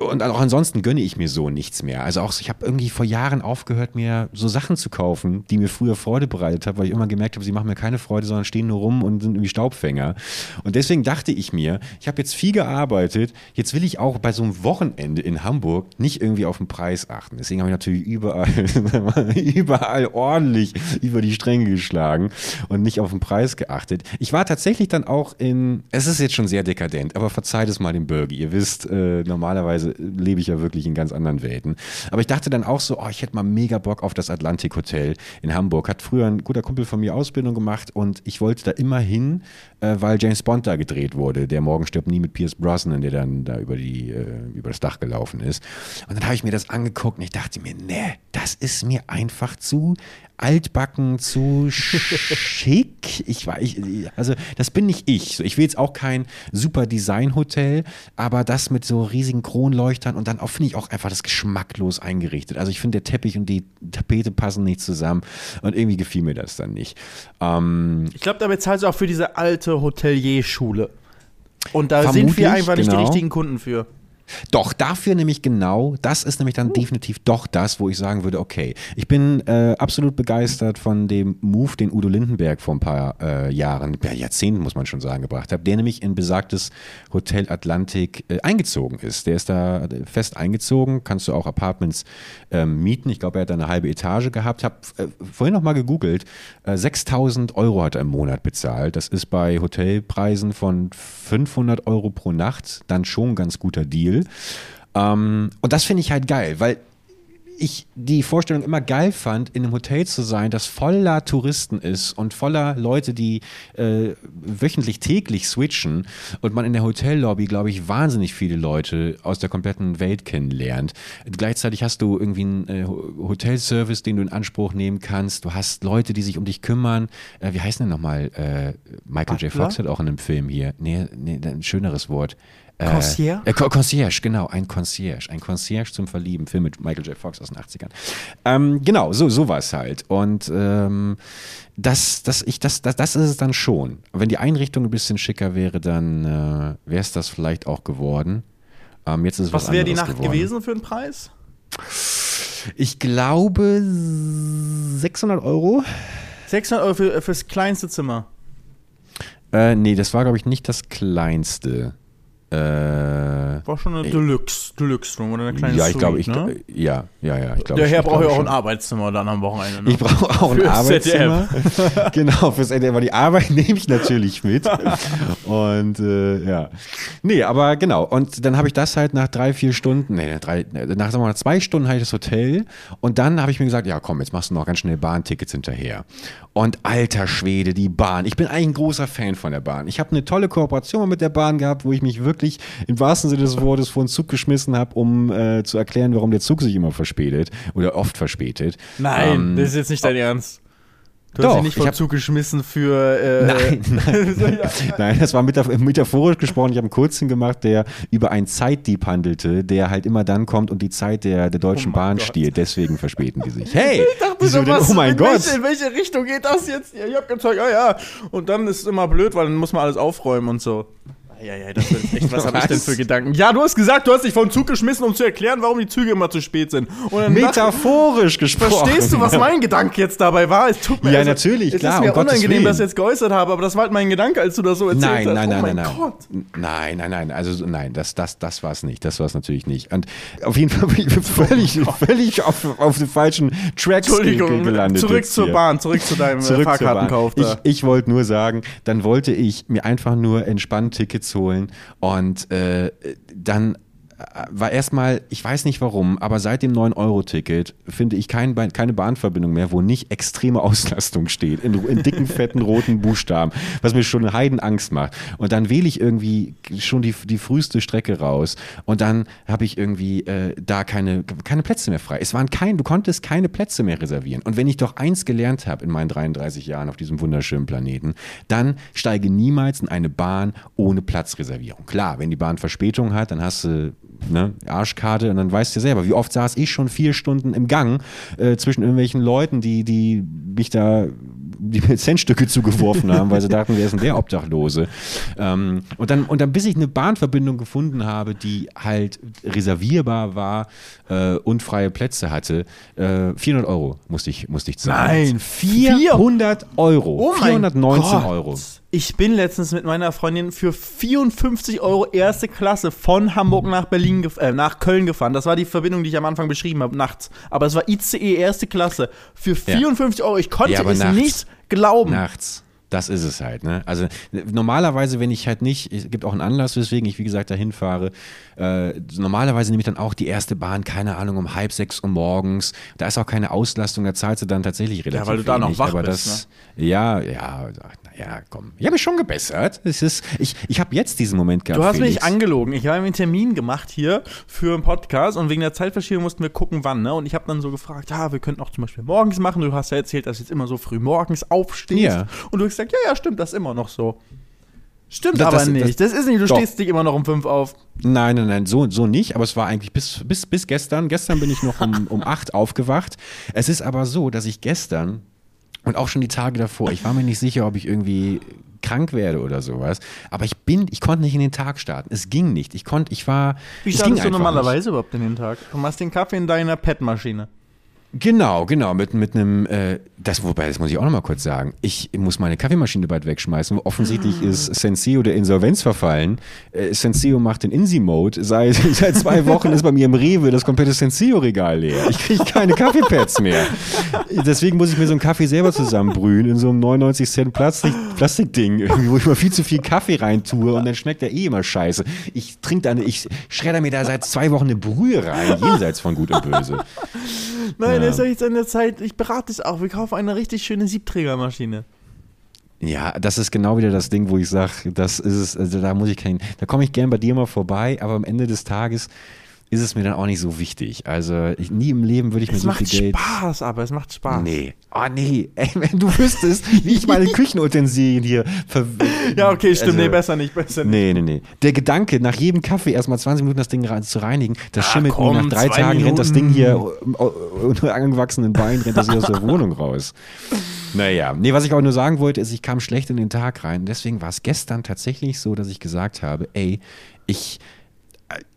Speaker 2: und auch ansonsten gönne ich mir so nichts mehr. Also auch, ich habe irgendwie vor Jahren aufgehört, mir so Sachen zu kaufen, die mir früher Freude bereitet haben, weil ich immer gemerkt habe, sie machen mir keine Freude, sondern stehen nur rum rum und sind irgendwie Staubfänger. Und deswegen dachte ich mir, ich habe jetzt viel gearbeitet, jetzt will ich auch bei so einem Wochenende in Hamburg nicht irgendwie auf den Preis achten. Deswegen habe ich natürlich überall, überall ordentlich über die Stränge geschlagen und nicht auf den Preis geachtet. Ich war tatsächlich dann auch in, es ist jetzt schon sehr dekadent, aber verzeiht es mal dem Bürger. Ihr wisst, äh, normalerweise lebe ich ja wirklich in ganz anderen Welten. Aber ich dachte dann auch so, oh, ich hätte mal mega Bock auf das Atlantik Hotel in Hamburg. Hat früher ein guter Kumpel von mir Ausbildung gemacht und ich wollte da immer immerhin, äh, weil James Bond da gedreht wurde, der Morgen stirbt nie mit Pierce Brosnan, der dann da über, die, äh, über das Dach gelaufen ist. Und dann habe ich mir das angeguckt und ich dachte mir, nee, das ist mir einfach zu altbacken, zu schick. Ich war, ich, also das bin nicht ich. Ich will jetzt auch kein super Design-Hotel, aber das mit so riesigen Kronleuchtern und dann auch finde ich auch einfach das geschmacklos eingerichtet. Also ich finde der Teppich und die Tapete passen nicht zusammen und irgendwie gefiel mir das dann nicht. Ähm,
Speaker 1: ich glaube, da bezahlst du auch für diese alte Hotelier-Schule. Und da sind wir einfach nicht genau. die richtigen Kunden für.
Speaker 2: Doch, dafür nämlich genau, das ist nämlich dann uh. definitiv doch das, wo ich sagen würde, okay, ich bin äh, absolut begeistert von dem Move, den Udo Lindenberg vor ein paar äh, Jahren, ja, Jahrzehnten muss man schon sagen, gebracht hat, der nämlich in besagtes Hotel Atlantik äh, eingezogen ist. Der ist da fest eingezogen, kannst du auch Apartments ähm, mieten. Ich glaube, er hat da eine halbe Etage gehabt. Habe äh, vorhin noch mal gegoogelt, 6000 äh, Euro hat er im Monat bezahlt. Das ist bei Hotelpreisen von 500 Euro pro Nacht dann schon ein ganz guter Deal. Ähm, und das finde ich halt geil, weil ich die Vorstellung immer geil fand, in einem Hotel zu sein, das voller Touristen ist und voller Leute, die äh, wöchentlich täglich switchen und man in der Hotellobby, glaube ich, wahnsinnig viele Leute aus der kompletten Welt kennenlernt. Gleichzeitig hast du irgendwie einen äh, Hotelservice, den du in Anspruch nehmen kannst. Du hast Leute, die sich um dich kümmern. Äh, wie heißt denn nochmal? Äh, Michael J. Fox hat auch in einem Film hier. Nee, nee, ein schöneres Wort.
Speaker 1: Äh, Concierge?
Speaker 2: Äh, Concierge, genau, ein Concierge. Ein Concierge zum Verlieben. Film mit Michael J. Fox aus den 80ern. Ähm, genau, so, so war es halt. Und ähm, das, das, ich, das, das, das ist es dann schon. Wenn die Einrichtung ein bisschen schicker wäre, dann äh, wäre es das vielleicht auch geworden. Ähm, jetzt ist
Speaker 1: was was wäre die Nacht geworden. gewesen für einen Preis?
Speaker 2: Ich glaube 600 Euro.
Speaker 1: 600 Euro für, fürs kleinste Zimmer?
Speaker 2: Äh, nee, das war, glaube ich, nicht das kleinste.
Speaker 1: Äh, War schon eine Deluxe, Deluxe Room oder eine kleine
Speaker 2: Ja, ich glaube, ich,
Speaker 1: ne?
Speaker 2: ja, ja, ja, ich
Speaker 1: glaube. Der Herr braucht ja auch ein Arbeitszimmer dann am Wochenende.
Speaker 2: Ne? Ich brauche auch ein Arbeitszimmer. genau, fürs ZDF. Aber die Arbeit nehme ich natürlich mit. und äh, ja. Nee, aber genau. Und dann habe ich das halt nach drei, vier Stunden, nee, drei, nach sagen wir mal, zwei Stunden hatte ich das Hotel. Und dann habe ich mir gesagt, ja komm, jetzt machst du noch ganz schnell Bahntickets hinterher. Und alter Schwede, die Bahn. Ich bin eigentlich ein großer Fan von der Bahn. Ich habe eine tolle Kooperation mit der Bahn gehabt, wo ich mich wirklich wirklich im wahrsten Sinne des Wortes vor den Zug geschmissen habe, um äh, zu erklären, warum der Zug sich immer verspätet oder oft verspätet.
Speaker 1: Nein, ähm, das ist jetzt nicht dein Ernst. Du Doch, hast dich nicht vom Zug geschmissen für. Äh,
Speaker 2: nein, nein, nein, das war metaphorisch gesprochen. Ich habe einen kurzen gemacht, der über einen Zeitdieb handelte, der halt immer dann kommt und die Zeit der, der Deutschen oh Bahn Gott. stiehlt. Deswegen verspäten die sich. Hey! Ich dachte, wieso denn?
Speaker 1: Was, oh mein in Gott! Welche, in welche Richtung geht das jetzt? Ich habe gezeigt, ah ja. Und dann ist es immer blöd, weil dann muss man alles aufräumen und so. Ja, ja, das ist echt, was habe ich denn für Gedanken? Ja, du hast gesagt, du hast dich vom Zug geschmissen, um zu erklären, warum die Züge immer zu spät sind.
Speaker 2: Metaphorisch gesprochen.
Speaker 1: Verstehst du, was mein Gedanke jetzt dabei war?
Speaker 2: Es tut mir Ja, also, natürlich,
Speaker 1: es
Speaker 2: klar.
Speaker 1: Es ist mir um unangenehm, dass ich jetzt geäußert habe, aber das war halt mein Gedanke, als du das so erzählt
Speaker 2: nein,
Speaker 1: hast.
Speaker 2: Nein,
Speaker 1: nein,
Speaker 2: oh nein, nein, Gott. nein. Nein, nein, Also, nein, das, das, das war es nicht. Das war es natürlich nicht. Und auf jeden Fall bin ich völlig, oh völlig auf, auf den falschen Tracks gelandet.
Speaker 1: Zurück zur Bahn, zurück zu deinem zurück Fahrkartenkauf.
Speaker 2: Ich, ich wollte nur sagen, dann wollte ich mir einfach nur entspannt Tickets holen. Und und äh, dann war erstmal, ich weiß nicht warum, aber seit dem 9-Euro-Ticket finde ich kein, keine Bahnverbindung mehr, wo nicht extreme Auslastung steht, in, in dicken, fetten, roten Buchstaben, was mir schon Heidenangst macht. Und dann wähle ich irgendwie schon die, die früheste Strecke raus und dann habe ich irgendwie äh, da keine, keine Plätze mehr frei. Es waren kein, du konntest keine Plätze mehr reservieren. Und wenn ich doch eins gelernt habe in meinen 33 Jahren auf diesem wunderschönen Planeten, dann steige niemals in eine Bahn ohne Platzreservierung. Klar, wenn die Bahn Verspätung hat, dann hast du ne, Arschkarte und dann weißt du selber, wie oft saß ich schon vier Stunden im Gang äh, zwischen irgendwelchen Leuten, die, die mich da die mir Centstücke zugeworfen haben, weil sie dachten, wer ist denn der Obdachlose? Ähm, und, dann, und dann, bis ich eine Bahnverbindung gefunden habe, die halt reservierbar war äh, und freie Plätze hatte, äh, 400 Euro musste ich, musste ich
Speaker 1: zahlen.
Speaker 2: Nein, 400 Euro.
Speaker 1: Oh 419 Euro. Ich bin letztens mit meiner Freundin für 54 Euro erste Klasse von Hamburg nach Berlin, äh, nach Köln gefahren. Das war die Verbindung, die ich am Anfang beschrieben habe, nachts. Aber es war ICE erste Klasse für 54 ja. Euro. Ich konnte ja, es nachts. nicht glauben.
Speaker 2: Nachts. Das ist es halt. Ne? Also normalerweise, wenn ich halt nicht, es gibt auch einen Anlass, weswegen ich, wie gesagt, dahin fahre. Äh, normalerweise nehme ich dann auch die erste Bahn, keine Ahnung, um halb sechs Uhr morgens. Da ist auch keine Auslastung, da zahlst du dann tatsächlich relativ
Speaker 1: Ja, weil du da noch wach
Speaker 2: aber
Speaker 1: bist,
Speaker 2: das, Ja, ja, naja, komm. Ich habe mich schon gebessert. Es ist, ich ich habe jetzt diesen Moment gehabt.
Speaker 1: Du hast
Speaker 2: Felix.
Speaker 1: mich angelogen. Ich habe einen Termin gemacht hier für einen Podcast und wegen der Zeitverschiebung mussten wir gucken, wann. Ne? Und ich habe dann so gefragt, ja, wir könnten auch zum Beispiel morgens machen. Du hast ja erzählt, dass du jetzt immer so früh morgens aufstehst.
Speaker 2: Ja.
Speaker 1: Und du hast gesagt, ja, ja, stimmt, das ist immer noch so. Stimmt
Speaker 2: Das-
Speaker 1: aber
Speaker 2: das-
Speaker 1: nicht. Das, ist nicht, du
Speaker 2: Doch.
Speaker 1: stehst dich immer noch um fünf auf.
Speaker 2: Nein, nein, nein, so, so nicht. Aber es war eigentlich bis, bis, bis gestern. Gestern bin ich noch um, um acht aufgewacht. Es ist aber so, dass ich gestern und auch schon die Tage davor, ich war mir nicht sicher, ob ich irgendwie krank werde oder sowas. Aber ich bin, ich konnte nicht in den Tag starten. Es ging nicht. Ich konnte, ich war.
Speaker 1: Wie startest du normalerweise überhaupt in den Tag? Du machst den Kaffee in deiner PET-Maschine.
Speaker 2: Genau, genau, mit, mit einem, äh, das, wobei, das muss ich auch nochmal kurz sagen, ich muss meine Kaffeemaschine bald wegschmeißen. Offensichtlich ist Senseo der Insolvenz verfallen. Äh, Senseo macht den Insi-Mode. Seit, seit zwei Wochen ist bei mir im Rewe das komplette Senseo-Regal leer. Ich kriege keine Kaffeepads mehr. Deswegen muss ich mir so einen Kaffee selber zusammenbrühen in so einem 99 Cent Plastik, Plastikding, irgendwie, wo ich mal viel zu viel Kaffee reintue und dann schmeckt der eh immer scheiße. Ich trinke da, eine- ich schredder mir da seit zwei Wochen eine Brühe rein, jenseits von Gut und Böse.
Speaker 1: Nein,
Speaker 2: Ja.
Speaker 1: das ist jetzt an der Zeit. Ich berate es auch. Wir kaufen eine richtig schöne Siebträgermaschine.
Speaker 2: Ja, das ist genau wieder das Ding, wo ich sage, das ist es, also da muss ich kein, da komme ich gern bei dir mal vorbei, aber am Ende des Tages ist es mir dann auch nicht so wichtig. Also ich, nie im Leben würde ich mir
Speaker 1: Es
Speaker 2: so
Speaker 1: macht
Speaker 2: viel Geld.
Speaker 1: Spaß, aber es macht Spaß.
Speaker 2: Nee. Oh nee. Ey, wenn du wüsstest, wie ich meine Küchenutensilien hier ver
Speaker 1: Ja, okay, stimmt.
Speaker 2: Also-
Speaker 1: nee, besser nicht, besser nicht.
Speaker 2: Nee, nee, nee. Der Gedanke, nach jedem Kaffee erstmal 20 Minuten das Ding zu reinigen, das
Speaker 1: Ah,
Speaker 2: schimmelt
Speaker 1: komm,
Speaker 2: mir nach drei Tagen, rennt das Ding
Speaker 1: Minuten.
Speaker 2: hier unter angewachsenen Beinen, rennt das hier aus der Wohnung raus. Naja, nee, was ich auch nur sagen wollte, ist, ich kam schlecht in den Tag rein. Deswegen war es gestern tatsächlich so, dass ich gesagt habe, ey, ich,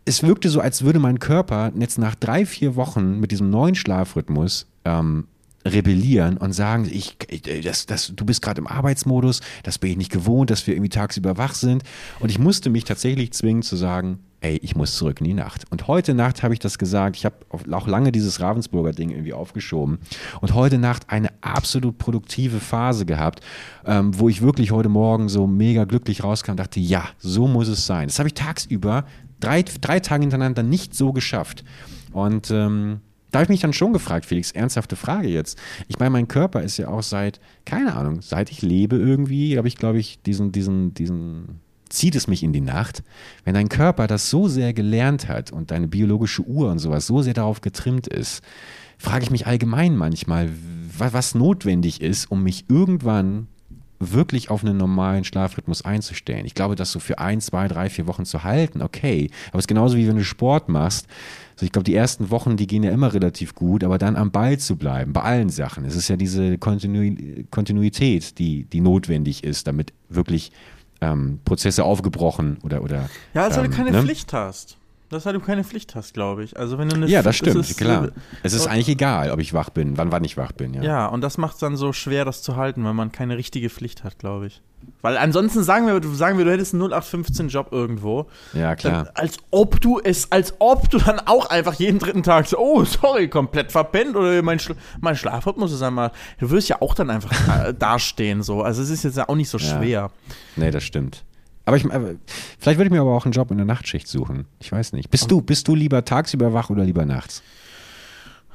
Speaker 2: es wirkte so, als würde mein Körper jetzt nach drei, vier Wochen mit diesem neuen Schlafrhythmus ähm, rebellieren und sagen, ich, das, das, du bist gerade im Arbeitsmodus, das bin ich nicht gewohnt, dass wir irgendwie tagsüber wach sind. Und ich musste mich tatsächlich zwingen zu sagen, ey, ich muss zurück in die Nacht. Und heute Nacht habe ich das gesagt. Ich habe auch lange dieses Ravensburger Ding irgendwie aufgeschoben. Und heute Nacht eine absolut produktive Phase gehabt, ähm, wo ich wirklich heute Morgen so mega glücklich rauskam und dachte, ja, so muss es sein. Das habe ich tagsüber drei, drei Tage hintereinander nicht so geschafft. Und ähm, da habe ich mich dann schon gefragt, Felix, ernsthafte Frage jetzt. Ich meine, mein Körper ist ja auch seit, keine Ahnung, seit ich lebe irgendwie, habe ich, glaube ich, diesen, diesen, diesen, zieht es mich in die Nacht. Wenn dein Körper das so sehr gelernt hat und deine biologische Uhr und sowas so sehr darauf getrimmt ist, frage ich mich allgemein manchmal, wa- was notwendig ist, um mich irgendwann wirklich auf einen normalen Schlafrhythmus einzustellen. Ich glaube, das so für ein, zwei, drei, vier Wochen zu halten, okay. Aber es ist genauso wie wenn du Sport machst. Also ich glaube, die ersten Wochen, die gehen ja immer relativ gut, aber dann am Ball zu bleiben, bei allen Sachen. Es ist ja diese Kontinu Kontinuität, die, die notwendig ist, damit wirklich ähm, Prozesse aufgebrochen oder oder
Speaker 1: Ja, als weil
Speaker 2: ähm,
Speaker 1: du keine
Speaker 2: ne?
Speaker 1: Pflicht hast. Das ist, weil du keine Pflicht hast, glaube ich. Also wenn du eine
Speaker 2: Ja, das stimmt,
Speaker 1: es ist,
Speaker 2: klar.
Speaker 1: äh,
Speaker 2: Es ist eigentlich egal, ob ich wach bin, wann wann ich wach bin. Ja.
Speaker 1: Ja, und das macht es dann so schwer, das zu halten, weil man keine richtige Pflicht hat, glaube ich. Weil ansonsten sagen wir, du- sagen wir, du hättest einen 0815-Job irgendwo.
Speaker 2: Ja, klar.
Speaker 1: Dann, als ob du es, als ob du dann auch einfach jeden dritten Tag so, oh, sorry, komplett verpennt oder mein, Schla mein Schlafrhythmus ist einmal. Du wirst ja auch dann einfach äh, dastehen, so. Also es ist jetzt ja auch nicht so
Speaker 2: Ja.
Speaker 1: schwer.
Speaker 2: Nee, das stimmt. Aber ich, aber vielleicht würde ich mir aber auch einen Job in der Nachtschicht suchen. Ich weiß nicht. Bist du, bist du lieber tagsüber wach oder lieber nachts?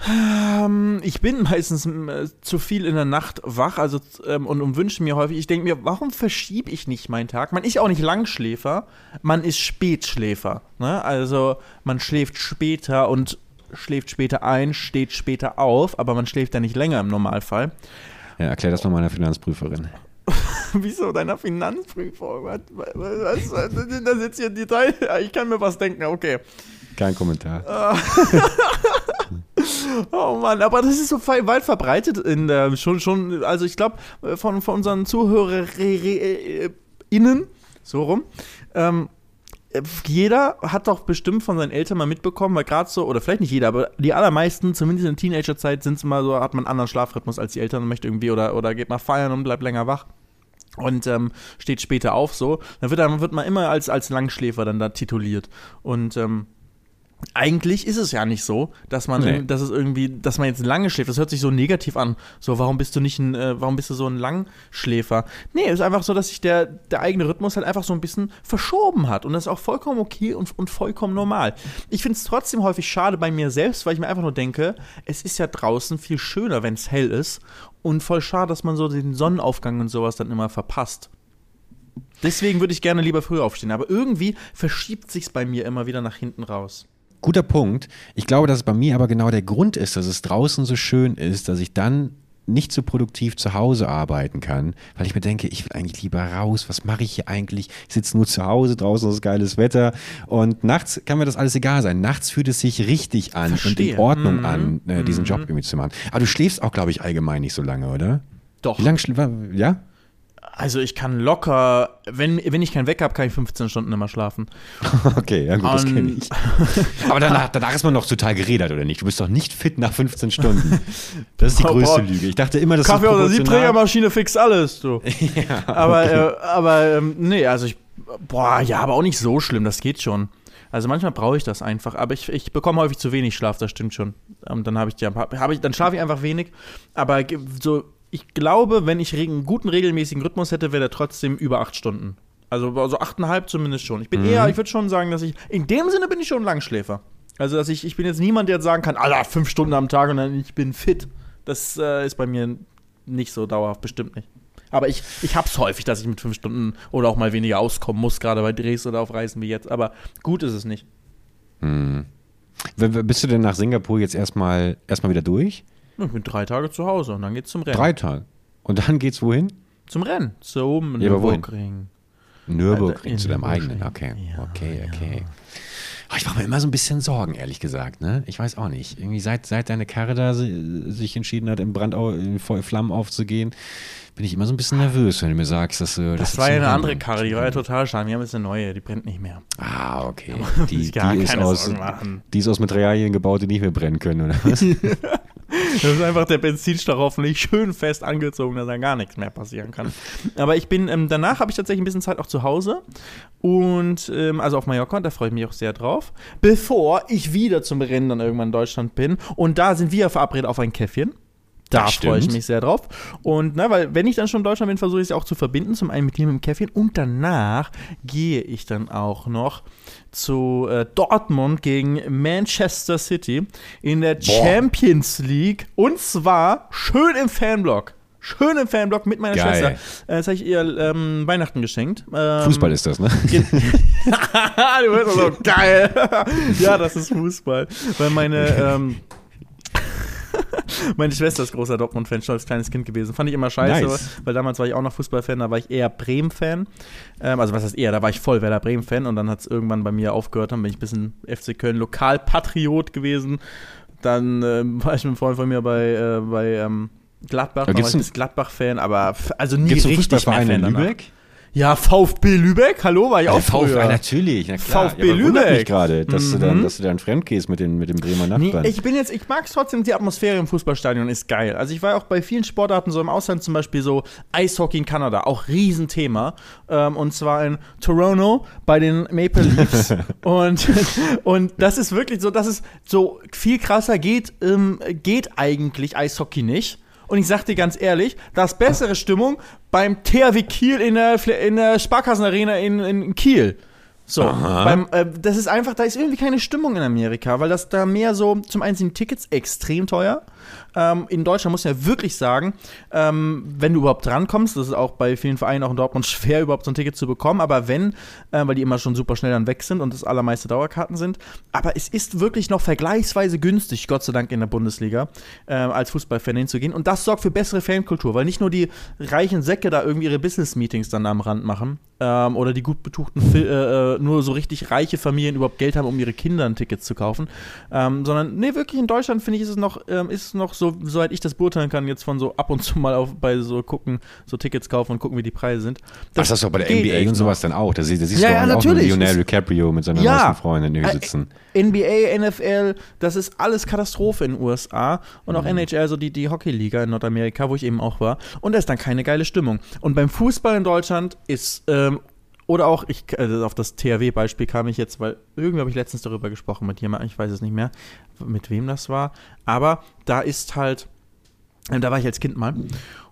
Speaker 1: Ähm, ich bin meistens äh, zu viel in der Nacht wach also, ähm, und, und wünsche mir häufig, ich denke mir, warum verschiebe ich nicht meinen Tag? Man ist auch nicht Langschläfer, man ist Spätschläfer. Ne? Also man schläft später und schläft später ein, steht später auf, aber man schläft ja nicht länger im Normalfall.
Speaker 2: Ja, erklär das mal meiner Finanzprüferin.
Speaker 1: Wieso deiner Finanzprüfung? Was, was, was, da sitzt hier. Ja, Ich kann mir was denken, okay.
Speaker 2: Kein Kommentar.
Speaker 1: Oh Mann, aber das ist so weit verbreitet in der schon schon also ich glaube von, von unseren ZuhörerInnen so rum ähm, äh, jeder hat doch bestimmt von seinen Eltern mal mitbekommen, weil gerade so, oder vielleicht nicht jeder, aber die allermeisten, zumindest in Teenagerzeit, sind es mal so, hat man einen anderen Schlafrhythmus als die Eltern und möchte irgendwie oder, oder geht mal feiern und bleibt länger wach und ähm, steht später auf so. Dann wird, dann wird man immer als, als Langschläfer dann da tituliert. Und ähm, eigentlich ist es ja nicht so, dass man,
Speaker 2: Nee.
Speaker 1: dass es irgendwie, dass man jetzt lange schläft. Das hört sich so negativ an. So, warum bist du nicht ein, äh, warum bist du so ein Langschläfer? Nee, es ist einfach so, dass sich der, der eigene Rhythmus halt einfach so ein bisschen verschoben hat. Und das ist auch vollkommen okay und, und vollkommen normal. Ich finde es trotzdem häufig schade bei mir selbst, weil ich mir einfach nur denke, es ist ja draußen viel schöner, wenn es hell ist. Und voll schade, dass man so den Sonnenaufgang und sowas dann immer verpasst. Deswegen würde ich gerne lieber früher aufstehen. Aber irgendwie verschiebt sich's bei mir immer wieder nach hinten raus.
Speaker 2: Guter Punkt. Ich glaube, dass es bei mir aber genau der Grund ist, dass es draußen so schön ist, dass ich dann nicht so produktiv zu Hause arbeiten kann, weil ich mir denke, ich will eigentlich lieber raus, was mache ich hier eigentlich? Ich sitze nur zu Hause, draußen ist geiles Wetter und nachts kann mir das alles egal sein. Nachts fühlt es sich richtig an und
Speaker 1: Verstehe.
Speaker 2: in Ordnung
Speaker 1: Mhm.
Speaker 2: an, äh, diesen Job irgendwie zu machen. Aber du schläfst auch, glaube ich, allgemein nicht so lange, oder?
Speaker 1: Doch.
Speaker 2: Wie lange schläfst Ja?
Speaker 1: Also ich kann locker, wenn, wenn ich keinen Weck habe, kann ich 15 Stunden immer schlafen.
Speaker 2: Okay, ja gut, das
Speaker 1: Und-
Speaker 2: kenne ich. Aber danach, danach ist man noch total geredert, oder nicht? Du bist doch nicht fit nach 15 Stunden. Das ist die
Speaker 1: Oh,
Speaker 2: größte
Speaker 1: boah.
Speaker 2: Lüge. Ich dachte immer, das
Speaker 1: Kaffee
Speaker 2: ist
Speaker 1: oder
Speaker 2: proportional.
Speaker 1: Siebträgermaschine fixt alles, du. aber äh, aber ähm, nee, also ich, boah, ja, aber auch nicht so schlimm, das geht schon. Also manchmal brauche ich das einfach, aber ich, ich bekomme häufig zu wenig Schlaf, das stimmt schon. Und dann habe ich, ja, hab ich, dann schlafe ich einfach wenig. Aber so, ich glaube, wenn ich einen guten regelmäßigen Rhythmus hätte, wäre der trotzdem über acht Stunden. Also, also achteinhalb zumindest schon. Ich bin eher, ich würde schon sagen, dass ich, in dem Sinne bin ich schon ein Langschläfer. Also, dass ich, ich bin jetzt niemand, der jetzt sagen kann, Alter, fünf Stunden am Tag und dann ich bin fit. Das äh, ist bei mir nicht so dauerhaft, bestimmt nicht. Aber ich, ich hab's häufig, dass ich mit fünf Stunden oder auch mal weniger auskommen muss, gerade bei Drehs oder auf Reisen wie jetzt. Aber gut ist es nicht.
Speaker 2: W- Bist du denn nach Singapur jetzt erstmal erstmal wieder durch?
Speaker 1: Ich bin drei Tage zu Hause und dann geht's zum Rennen.
Speaker 2: Drei Tage. Und dann geht's wohin?
Speaker 1: Zum Rennen. Zum
Speaker 2: Ja, aber wohin?
Speaker 1: Nürburgring.
Speaker 2: Nürburgring
Speaker 1: in
Speaker 2: zu deinem eigenen. Okay,
Speaker 1: Ja,
Speaker 2: okay, okay. Ah, Ich mache mir immer so ein bisschen Sorgen, ehrlich gesagt. Ne? Ich weiß auch nicht. Irgendwie seit, seit deine Karre da si- sich entschieden hat, im Brand in Flammen aufzugehen, bin ich immer so ein bisschen nervös, wenn du mir sagst, dass du.
Speaker 1: Das
Speaker 2: dass
Speaker 1: war ja eine andere Karre, die war ja total schade. Wir haben jetzt eine neue, die brennt nicht mehr.
Speaker 2: Ah, okay. Die, die, ist aus,
Speaker 1: Sorgen machen.
Speaker 2: die ist aus Materialien gebaut, die nicht mehr brennen können, oder was?
Speaker 1: Das ist einfach der Benzinstach hoffentlich schön fest angezogen, dass da gar nichts mehr passieren kann. Aber ich bin, ähm, danach habe ich tatsächlich ein bisschen Zeit auch zu Hause. Und, ähm, also auf Mallorca, da freue ich mich auch sehr drauf. Bevor ich wieder zum Rennen dann irgendwann in Deutschland bin. Und da sind wir verabredet auf ein Käffchen. Da freue ich mich sehr drauf. Und, na, weil, wenn ich dann schon in Deutschland bin, versuche ich es auch zu verbinden. Zum einen mit dir mit dem Käffchen. Und danach gehe ich dann auch noch zu äh, Dortmund gegen Manchester City in der Champions League. Und zwar schön im Fanblock. Schön im Fanblock mit meiner
Speaker 2: Geil.
Speaker 1: Schwester. Äh, das habe ich ihr ähm, Weihnachten geschenkt. Ähm,
Speaker 2: Fußball ist das, ne?
Speaker 1: du wirst so geil. ja, das ist Fußball. Weil meine, ähm, meine Schwester ist großer Dortmund-Fan, schon als kleines Kind gewesen. Fand ich immer scheiße,
Speaker 2: Nice.
Speaker 1: weil damals war ich auch noch Fußballfan, da war ich eher Bremen-Fan. Ähm, also was heißt eher, da war ich voll Werder Bremen-Fan und dann hat es irgendwann bei mir aufgehört, dann bin ich ein bisschen FC Köln Lokalpatriot gewesen. Dann ähm, war ich mit einem Freund von mir bei, äh, bei ähm, Gladbach,
Speaker 2: Aber
Speaker 1: dann war
Speaker 2: gibt's
Speaker 1: ich ein Gladbach-Fan, aber also nie
Speaker 2: Gibt es einen
Speaker 1: richtig
Speaker 2: Fußballverein in
Speaker 1: danach. Ja, VfB Lübeck, hallo, war ich auch
Speaker 2: Der VfB,
Speaker 1: früher.
Speaker 2: natürlich, na klar.
Speaker 1: VfB
Speaker 2: ja,
Speaker 1: Lübeck.
Speaker 2: mich gerade, dass, du
Speaker 1: Mhm.
Speaker 2: dann, dass du dann fremdgehst mit, den, mit dem Bremer
Speaker 1: Nee,
Speaker 2: Nachbarn.
Speaker 1: ich bin jetzt, ich mag es trotzdem, die Atmosphäre im Fußballstadion ist geil. Also ich war auch bei vielen Sportarten so im Ausland, zum Beispiel so Eishockey in Kanada, auch Riesenthema. Ähm, und zwar in Toronto bei den Maple Leafs. und, und das ist wirklich so, das ist so viel krasser geht, ähm, geht eigentlich Eishockey nicht. Und ich sag dir ganz ehrlich, da ist bessere Stimmung beim THW Kiel in der, in der Sparkassenarena in, in Kiel. So, beim, äh, das ist einfach, da ist irgendwie keine Stimmung in Amerika, weil das da mehr so, zum einen sind Tickets extrem teuer. Ähm, in Deutschland muss man ja wirklich sagen, ähm, wenn du überhaupt drankommst, das ist auch bei vielen Vereinen auch in Dortmund schwer, überhaupt so ein Ticket zu bekommen, aber wenn, äh, weil die immer schon super schnell dann weg sind und das allermeiste Dauerkarten sind, aber es ist wirklich noch vergleichsweise günstig, Gott sei Dank in der Bundesliga, äh, als Fußballfan hinzugehen und das sorgt für bessere Fankultur, weil nicht nur die reichen Säcke da irgendwie ihre Business-Meetings dann am Rand machen ähm, oder die gut betuchten, äh, äh, nur so richtig reiche Familien überhaupt Geld haben, um ihre Kinder ein Ticket zu kaufen, ähm, sondern nee, wirklich in Deutschland finde ich, ist es noch, ähm, ist es noch so, soweit ich das beurteilen kann, jetzt von so ab und zu mal auf bei so gucken, so Tickets kaufen und gucken, wie die Preise sind.
Speaker 2: Das, das ist doch bei der NBA und sowas dann auch. Da, sie- da siehst
Speaker 1: Ja,
Speaker 2: du
Speaker 1: ja,
Speaker 2: auch,
Speaker 1: natürlich.
Speaker 2: Leonardo DiCaprio mit seiner
Speaker 1: Ja.
Speaker 2: neuesten Freundin
Speaker 1: Äh,
Speaker 2: sitzen.
Speaker 1: NBA, NFL, das ist alles Katastrophe in den USA und
Speaker 2: Mhm.
Speaker 1: auch NHL, so die, die Hockeyliga in Nordamerika, wo ich eben auch war. Und da ist dann keine geile Stimmung. Und beim Fußball in Deutschland ist ähm, oder auch, ich, also auf das THW-Beispiel kam ich jetzt, weil irgendwie habe ich letztens darüber gesprochen mit jemandem, ich weiß es nicht mehr, mit wem das war. Aber da ist halt, äh, da war ich als Kind mal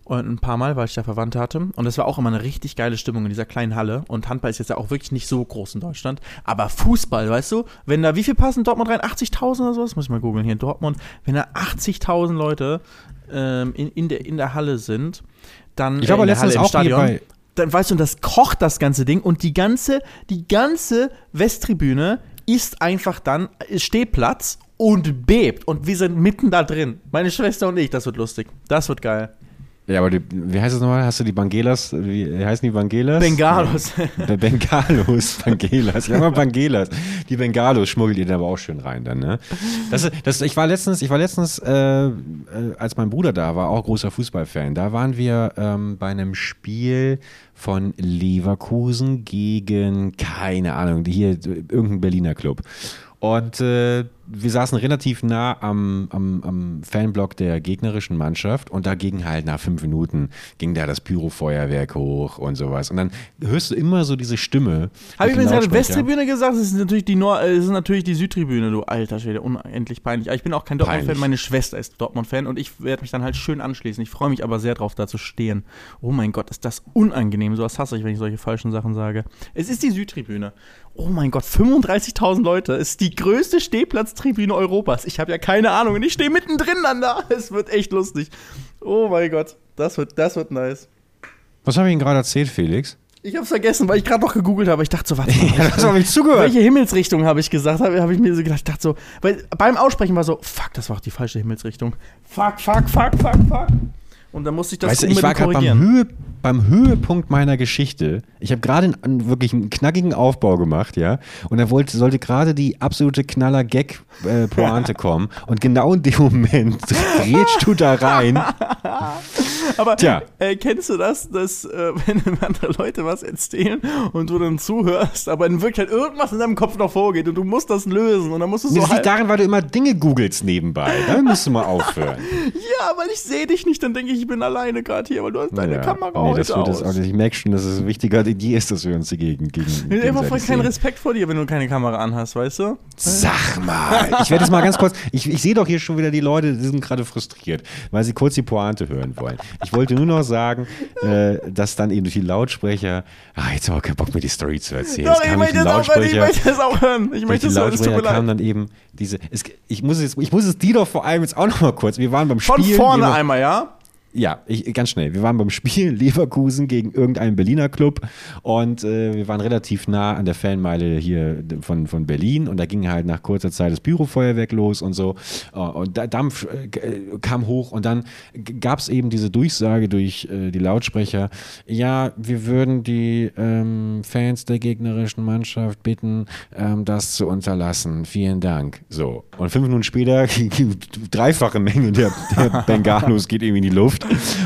Speaker 1: und ein paar Mal, weil ich da Verwandte hatte. Und das war auch immer eine richtig geile Stimmung in dieser kleinen Halle. Und Handball ist jetzt ja auch wirklich nicht so groß in Deutschland. Aber Fußball, weißt du, wenn da, wie viel passen Dortmund rein? 80.000 oder sowas? Muss ich mal googeln hier in Dortmund. Wenn da 80.000 Leute ähm, in, in, der, in der Halle sind, dann.
Speaker 2: Ich glaube,
Speaker 1: äh, der
Speaker 2: letztens
Speaker 1: Halle im
Speaker 2: auch
Speaker 1: Stadion,
Speaker 2: bei,
Speaker 1: dann weißt du, und das kocht das ganze Ding und die ganze, die ganze Westtribüne ist einfach dann Stehplatz und bebt und wir sind mitten da drin. Meine Schwester und ich, das wird lustig. Das wird geil.
Speaker 2: Ja, aber die, wie heißt es nochmal? Hast du die Bangelas? Wie heißen die Bangelas?
Speaker 1: Bengalos.
Speaker 2: Der Bengalos, Bangelas. Ja, mal Bangelas. Die Bengalos schmuggelt ihr da aber auch schön rein dann, ne? Das, das, ich war letztens, ich war letztens, äh, äh, als mein Bruder da war, auch großer Fußballfan, da waren wir ähm, bei einem Spiel von Leverkusen gegen, keine Ahnung, hier irgendein Berliner Club. Und äh, wir saßen relativ nah am, am, am Fanblock der gegnerischen Mannschaft und da ging halt nach fünf Minuten ging da das Pyrofeuerwerk hoch und sowas. Und dann hörst du immer so diese Stimme.
Speaker 1: Habe ich übrigens gerade. Westtribüne gesagt? Das ist natürlich die Nord äh, das ist natürlich die Südtribüne, du alter Schwede, unendlich peinlich. Aber ich bin auch kein Dortmund-Fan, meine Schwester ist Dortmund-Fan und ich werde mich dann halt schön anschließen. Ich freue mich aber sehr drauf, da zu stehen. Oh mein Gott, ist das unangenehm. Sowas hasse ich, wenn ich solche falschen Sachen sage. Es ist die Südtribüne. Oh mein Gott, 35.000 Leute. Es ist die größte Stehplatztribüne Europas. Ich habe ja keine Ahnung und ich stehe mittendrin dann da. Es wird echt lustig. Oh mein Gott, das wird, das wird nice.
Speaker 2: Was habe ich Ihnen gerade erzählt, Felix?
Speaker 1: Ich hab's vergessen, weil ich gerade noch gegoogelt habe. Ich dachte so, warte mal.
Speaker 2: Ja, das habe ich zugehört.
Speaker 1: Welche Himmelsrichtung habe ich gesagt? Habe hab ich mir so gedacht, ich dachte so, weil beim Aussprechen war so, fuck, das war auch die falsche Himmelsrichtung. Fuck, fuck, fuck, fuck, fuck. Und dann musste ich das
Speaker 2: Weißt du, ich war gerade beim,
Speaker 1: korrigieren.
Speaker 2: Höhe, beim Höhepunkt meiner Geschichte. Ich habe gerade einen, wirklich einen knackigen Aufbau gemacht, ja. Und da wollte, sollte gerade die absolute Knaller-Gag-Pointe kommen. Und genau in dem Moment grätschst du da rein.
Speaker 1: Aber äh, kennst du das, dass äh, wenn andere Leute was erzählen und du dann zuhörst, aber in Wirklichkeit irgendwas in deinem Kopf noch vorgeht und du musst das lösen und dann musst du so
Speaker 2: Das liegt
Speaker 1: halb,
Speaker 2: daran, weil du immer Dinge googelst nebenbei. Da musst du mal aufhören.
Speaker 1: Ja, weil ich sehe dich nicht, dann denke ich, ich bin alleine gerade hier, weil du hast deine
Speaker 2: Ja.
Speaker 1: Kamera
Speaker 2: nee, das wird das
Speaker 1: aus.
Speaker 2: auch nicht. Ich merke schon, dass es wichtiger die ist, dass wir uns hier gegen, gegen
Speaker 1: Ich habe immer voll keinen
Speaker 2: sehen.
Speaker 1: Respekt vor dir, wenn du keine Kamera anhast, weißt du?
Speaker 2: Sag mal, ich werde jetzt mal ganz kurz, ich, ich sehe doch hier schon wieder die Leute, die sind gerade frustriert, weil sie kurz die Pointe hören wollen. Ich wollte nur noch sagen, äh, dass dann eben durch die Lautsprecher, ah, jetzt habe ich keinen Bock mir die Story zu erzählen.
Speaker 1: Doch, ich möchte das auch hören, ich möchte das auch hören. Ich möchte das hören, es tut mir leid.
Speaker 2: dann eben diese, es, ich, muss es, ich muss es die doch vor allem jetzt auch noch mal kurz, wir waren beim
Speaker 1: Von
Speaker 2: Spielen.
Speaker 1: vorne einmal, ja?
Speaker 2: Ja, ich, ganz schnell. Wir waren beim Spiel Leverkusen gegen irgendeinen Berliner Club und äh, wir waren relativ nah an der Fanmeile hier von, von Berlin und da ging halt nach kurzer Zeit das Pyrofeuerwerk los und so Äh, und da, Dampf äh, äh, kam hoch und dann gab es eben diese Durchsage durch äh, die Lautsprecher, ja, wir würden die ähm, Fans der gegnerischen Mannschaft bitten, ähm, das zu unterlassen. Vielen Dank. So. Und fünf Minuten später, dreifache Menge der, der Bengalos geht irgendwie in die Luft.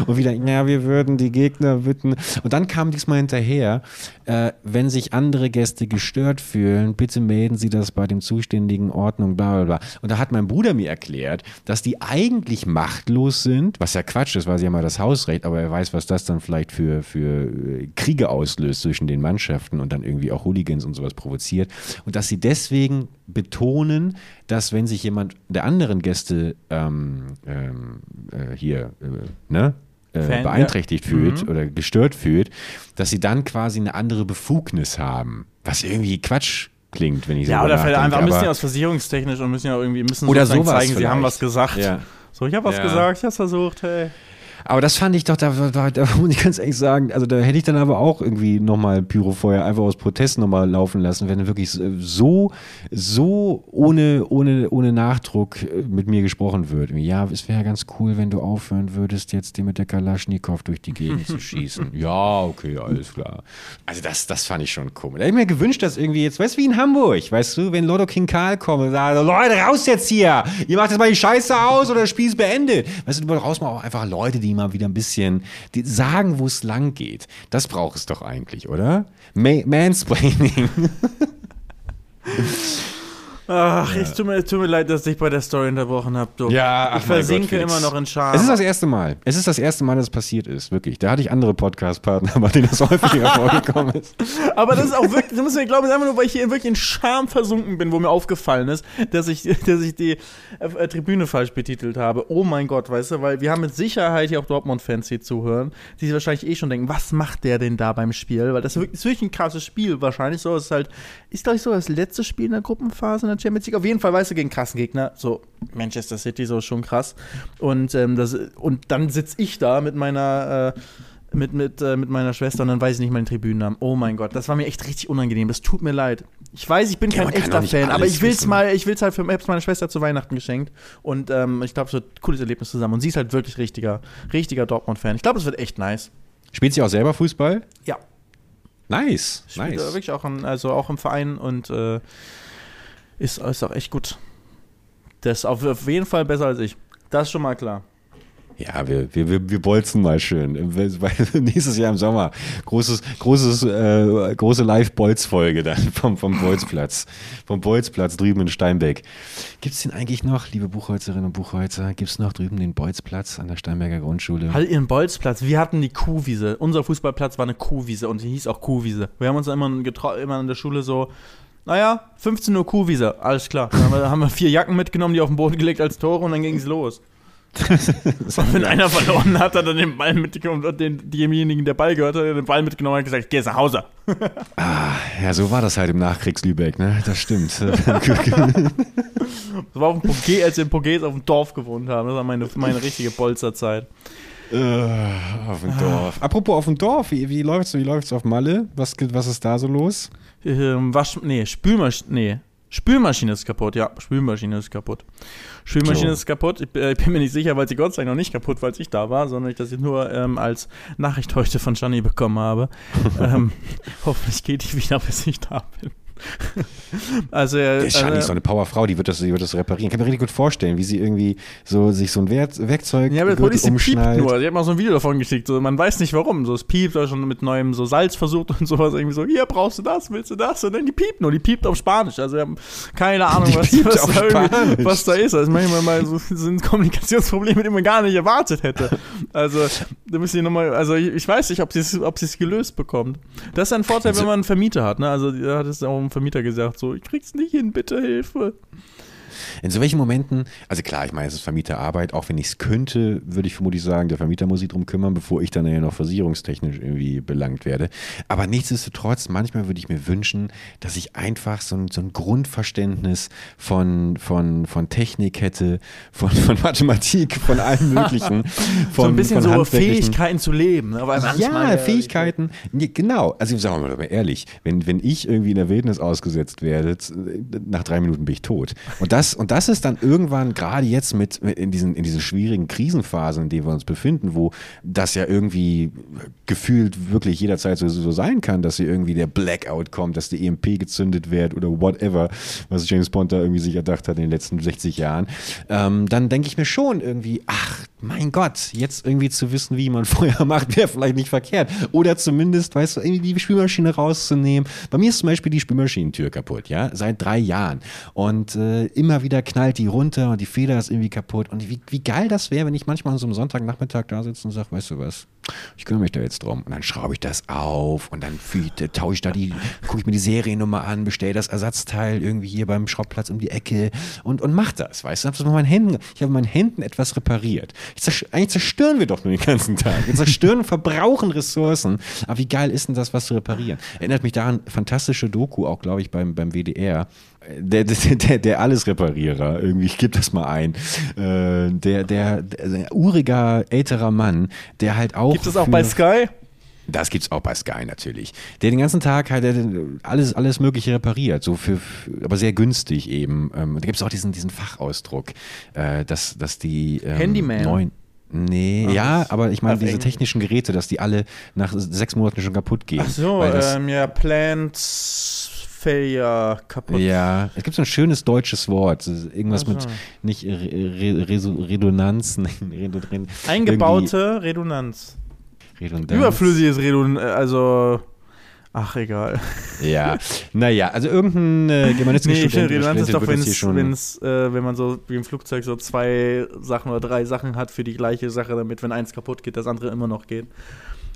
Speaker 2: Und wieder, ja, wir würden die Gegner bitten. Und dann kam diesmal hinterher, äh, wenn sich andere Gäste gestört fühlen, bitte melden Sie das bei dem zuständigen Ordnung, bla bla bla. Und da hat mein Bruder mir erklärt, dass die eigentlich machtlos sind, was ja Quatsch ist, weil sie ja das Hausrecht, aber er weiß, was das dann vielleicht für, für äh, Kriege auslöst zwischen den Mannschaften und dann irgendwie auch Hooligans und sowas provoziert. Und dass sie deswegen betonen, dass wenn sich jemand der anderen Gäste ähm, ähm, äh, hier, äh, ne? äh,
Speaker 1: Fan, ja.
Speaker 2: beeinträchtigt fühlt
Speaker 1: Mhm.
Speaker 2: oder gestört fühlt, dass sie dann quasi eine andere Befugnis haben. Was irgendwie Quatsch klingt, wenn ich so
Speaker 1: Ja, oder vielleicht einfach müssen
Speaker 2: aber-
Speaker 1: ja aus versicherungstechnisch und müssen ja irgendwie müssen
Speaker 2: Oder sowas
Speaker 1: zeigen, sie haben
Speaker 2: vielleicht.
Speaker 1: was gesagt.
Speaker 2: Ja.
Speaker 1: So, ich habe was
Speaker 2: Ja.
Speaker 1: gesagt, ich hab's versucht, hey.
Speaker 2: Aber das fand ich doch, da, da, da muss ich ganz ehrlich sagen, also da hätte ich dann aber auch irgendwie nochmal Pyrofeuer einfach aus Protest nochmal laufen lassen, wenn wirklich so, so ohne, ohne, ohne Nachdruck äh, mit mir gesprochen wird. Ja, es wäre ganz cool, wenn du aufhören würdest, jetzt dir mit der Kalaschnikow durch die Gegend zu schießen. Ja, okay, alles klar. Also das, das fand ich schon komisch. Da hätte ich mir gewünscht, dass irgendwie jetzt, weißt du, wie in Hamburg, weißt du, wenn Lotto King Karl kommt und sagt, Leute, raus jetzt hier! Ihr macht jetzt mal die Scheiße aus oder das Spiel ist beendet. Weißt du, du brauchst mal auch einfach Leute, die mal wieder ein bisschen sagen, wo es lang geht. Das braucht es doch eigentlich, oder? Ma Mansplaining.
Speaker 1: Ach, ja. es tut mir, tut mir leid, dass ich bei der Story unterbrochen habe.
Speaker 2: Ja,
Speaker 1: ach ich versinke Gott, immer noch in Scham.
Speaker 2: Es ist das erste Mal. Es ist das erste Mal, dass es passiert ist, wirklich. Da hatte ich andere Podcast-Partner, bei denen das häufiger vorgekommen ist.
Speaker 1: Aber das ist auch wirklich, du musst mir glauben, einfach nur, weil ich hier wirklich in Scham versunken bin, wo mir aufgefallen ist, dass ich, dass ich die äh, Tribüne falsch betitelt habe. Oh mein Gott, weißt du, weil wir haben mit Sicherheit hier auch Dortmund-Fans hier zuhören, die sich wahrscheinlich eh schon denken, was macht der denn da beim Spiel? Weil das ist wirklich, ist wirklich ein krasses Spiel, wahrscheinlich so. Es ist halt, ist glaube ich so das letzte Spiel in der Gruppenphase in der Champions League. Auf jeden Fall, weißt du, gegen krassen Gegner. So, Manchester City, so schon krass. Und, ähm, das, und dann sitze ich da mit meiner. Äh, mit, mit, äh, mit meiner Schwester und dann weiß ich nicht meinen Tribünennamen. Oh mein Gott, das war mir echt richtig unangenehm. Das tut mir leid. Ich weiß, ich bin ja, kein echter Fan, aber ich will es mal, ich will es halt für ich meiner Schwester zu Weihnachten geschenkt und ähm, ich glaube, es wird ein cooles Erlebnis zusammen. Und sie ist halt wirklich richtiger, richtiger Dortmund-Fan. Ich glaube, es wird echt nice.
Speaker 2: Spielt sie auch selber Fußball?
Speaker 1: Ja.
Speaker 2: Nice,
Speaker 1: Spielt
Speaker 2: nice.
Speaker 1: Wirklich auch, in, also auch im Verein und äh, ist, ist auch echt gut. Das ist auf, jeden Fall besser als ich. Das ist schon mal klar.
Speaker 2: Ja, wir, wir, wir, wir bolzen mal schön. Nächstes Jahr im Sommer. Großes, großes, äh, große Live-Bolz-Folge dann vom, vom Bolzplatz. Vom Bolzplatz drüben in Steinbeck. Gibt es den eigentlich noch, liebe Buchholzerinnen und Buchholzer? Gibt es noch drüben den Bolzplatz an der Steinberger Grundschule?
Speaker 1: Halt ihren Bolzplatz. Wir hatten die Kuhwiese. Unser Fußballplatz war eine Kuhwiese und die hieß auch Kuhwiese. Wir haben uns immer, immer in der Schule so naja, 15 Uhr Kuhwiese, alles klar. Dann haben wir, haben wir vier Jacken mitgenommen, die auf den Boden gelegt als Tore und dann ging es los und wenn einer verloren hat, hat er den Ball mitgenommen und den, demjenigen, der Ball gehört hat, den Ball mitgenommen und hat gesagt, geh jetzt nach Hause.
Speaker 2: ah, ja, so war das halt im Nachkriegs-Lübeck, ne? Das stimmt. das
Speaker 1: war auf dem Poget, als wir in Poget auf dem Dorf gewohnt haben. Das war meine, meine richtige Bolzerzeit.
Speaker 2: Uh, auf dem Dorf. Apropos auf dem Dorf, wie, wie läuft's, wie läuft's auf Malle? Was, was ist da so los?
Speaker 1: Ähm, Wasch, nee, Spülmaschine, nee, Spülmaschine ist kaputt, ja, Spülmaschine ist kaputt. Spülmaschine so. ist kaputt. Ich, äh, ich, bin mir nicht sicher, weil sie Gott sei Dank noch nicht kaputt, weil ich da war, sondern ich das nur ähm, als Nachricht heute von Gianni bekommen habe. ähm, hoffentlich geht die wieder, bis ich da bin.
Speaker 2: also, äh, der Shani äh, ist so eine Powerfrau, die wird das, die wird das reparieren. Ich kann mir richtig gut vorstellen, wie sie irgendwie so sich so ein Werk Werkzeug
Speaker 1: ja, aber Gürtel umschnallt. Piept nur. Sie hat mal so ein Video davon geschickt. So, man weiß nicht warum. So, es piept oder schon mit neuem so Salz versucht und sowas. Irgendwie so, hier brauchst du das, willst du das? Und dann die piept nur. Die piept auf Spanisch. Also wir haben keine Ahnung, was, was, da, was, da, ist. Also manchmal mal so sind Kommunikationsprobleme, die man gar nicht erwartet hätte. Also da müssen nochmal, also ich, ich, weiß nicht, ob sie es ob gelöst bekommt. Das ist ein Vorteil, also, wenn man einen Vermieter hat. Ne? Also da hat es auch vom Vermieter gesagt, so, ich krieg's nicht hin, bitte Hilfe.
Speaker 2: In so welchen Momenten, also klar, ich meine, es ist Vermieterarbeit, auch wenn ich es könnte, würde ich vermutlich sagen, der Vermieter muss sich drum kümmern, bevor ich dann ja noch versicherungstechnisch irgendwie belangt werde. Aber nichtsdestotrotz, manchmal würde ich mir wünschen, dass ich einfach so ein, so ein Grundverständnis von, von, von Technik hätte, von, von Mathematik, von allem Möglichen. Von,
Speaker 1: so ein bisschen so Fähigkeiten zu leben. Ne?
Speaker 2: Ja, äh, Fähigkeiten. Genau. Also sagen wir mal ehrlich, wenn, wenn ich irgendwie in der Wildnis ausgesetzt werde, nach drei Minuten bin ich tot. Und das und das ist dann irgendwann, gerade jetzt mit, in, diesen, in diesen schwierigen Krisenphasen, in denen wir uns befinden, wo das ja irgendwie gefühlt wirklich jederzeit so, so sein kann, dass hier irgendwie der Blackout kommt, dass die EMP gezündet wird oder whatever, was James Bond da irgendwie sich erdacht hat in den letzten 60 Jahren, ähm, dann denke ich mir schon irgendwie, ach, mein Gott, jetzt irgendwie zu wissen, wie man Feuer macht, wäre vielleicht nicht verkehrt. Oder zumindest, weißt du, irgendwie die Spülmaschine rauszunehmen. Bei mir ist zum Beispiel die Spülmaschinentür kaputt, ja, seit drei Jahren. Und äh, immer wieder knallt die runter und die Feder ist irgendwie kaputt. Und wie, wie geil das wäre, wenn ich manchmal an so einem Sonntagnachmittag da sitze und sage, weißt du was, ich kümmere mich da jetzt drum. Und dann schraube ich das auf und dann tausche ich da die, gucke ich mir die Seriennummer an, bestelle das Ersatzteil irgendwie hier beim Schrottplatz um die Ecke und, und mach das, weißt du? Ich habe meinen Händen, ich habe meinen Händen etwas repariert. Zersch eigentlich zerstören wir doch nur den ganzen Tag. Wir zerstören und verbrauchen Ressourcen. Aber wie geil ist denn das, was zu reparieren? Erinnert mich daran, fantastische Doku, auch glaube ich beim, beim WDR der, der, der Alles-Reparierer, irgendwie, ich gebe das mal ein, äh, der, der, der uriger, älterer Mann, der halt auch.
Speaker 1: Gibt es auch bei Sky?
Speaker 2: Das gibt's auch bei Sky natürlich. Der den ganzen Tag halt alles, alles Mögliche repariert, so für, aber sehr günstig eben. Ähm, da gibt's auch diesen, diesen Fachausdruck, äh, dass, dass die ähm,
Speaker 1: Handyman.
Speaker 2: neuen. Nee, Ach, ja, aber ich meine, diese technischen Geräte, dass die alle nach sechs Monaten schon kaputt gehen. Ach
Speaker 1: so, ähm, ja, Plants Failure kaputt.
Speaker 2: Ja, es gibt so ein schönes deutsches Wort. Irgendwas also. mit nicht Re Re Redundanz.
Speaker 1: Eingebaute Redundanz. Redundanz. Überflüssiges Redundanz. Also. Ach, egal.
Speaker 2: Ja, naja, also irgendein äh, germanistischer
Speaker 1: Nee, Redundanz ist doch,
Speaker 2: Studentin
Speaker 1: wenn
Speaker 2: wird das hier
Speaker 1: es,
Speaker 2: schon-
Speaker 1: wenn's, äh, wenn man so wie im Flugzeug so zwei Sachen oder drei Sachen hat für die gleiche Sache, damit, wenn eins kaputt geht, das andere immer noch geht.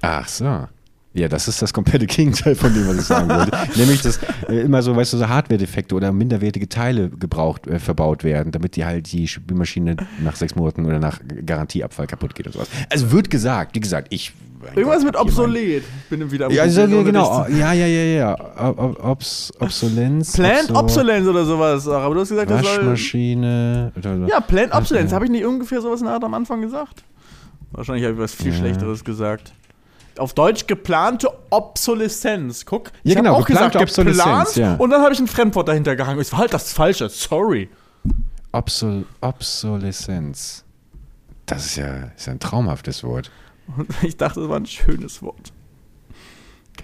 Speaker 2: Ach so. Ja, das ist das komplette Gegenteil von dem, was ich sagen wollte. Nämlich, dass äh, immer so, weißt du, so Hardware-Defekte oder minderwertige Teile gebraucht, äh, verbaut werden, damit die halt die Spülmaschine nach sechs Monaten oder nach Garantieabfall kaputt geht und sowas. Also wird gesagt, wie gesagt, ich.
Speaker 1: Irgendwas
Speaker 2: Gott,
Speaker 1: mit obsolet. Ich bin wieder am
Speaker 2: Ja, so,
Speaker 1: Googlen,
Speaker 2: genau. Ja, ja, ja, ja. Ob, ob, obs, Obsolenz.
Speaker 1: zu- Plant
Speaker 2: Obso-
Speaker 1: Obsolence oder sowas. Aber du hast gesagt, das soll.
Speaker 2: Waschmaschine. oder so.
Speaker 1: Ja, Plant Obsolence.
Speaker 2: Ja.
Speaker 1: Habe ich nicht ungefähr sowas in der Art am Anfang gesagt? Wahrscheinlich habe ich was viel
Speaker 2: Ja.
Speaker 1: Schlechteres gesagt. Auf Deutsch geplante Obsoleszenz. Guck,
Speaker 2: Ja,
Speaker 1: ich hab
Speaker 2: genau,
Speaker 1: auch gesagt,
Speaker 2: geplante Obsoleszenz,
Speaker 1: geplant
Speaker 2: ja.
Speaker 1: und dann habe ich ein Fremdwort dahinter gehangen. Es war halt das Falsche. Sorry.
Speaker 2: Obsol Obsoleszenz. Das ist ja, ist ja ein traumhaftes Wort.
Speaker 1: Ich dachte, das war ein schönes Wort.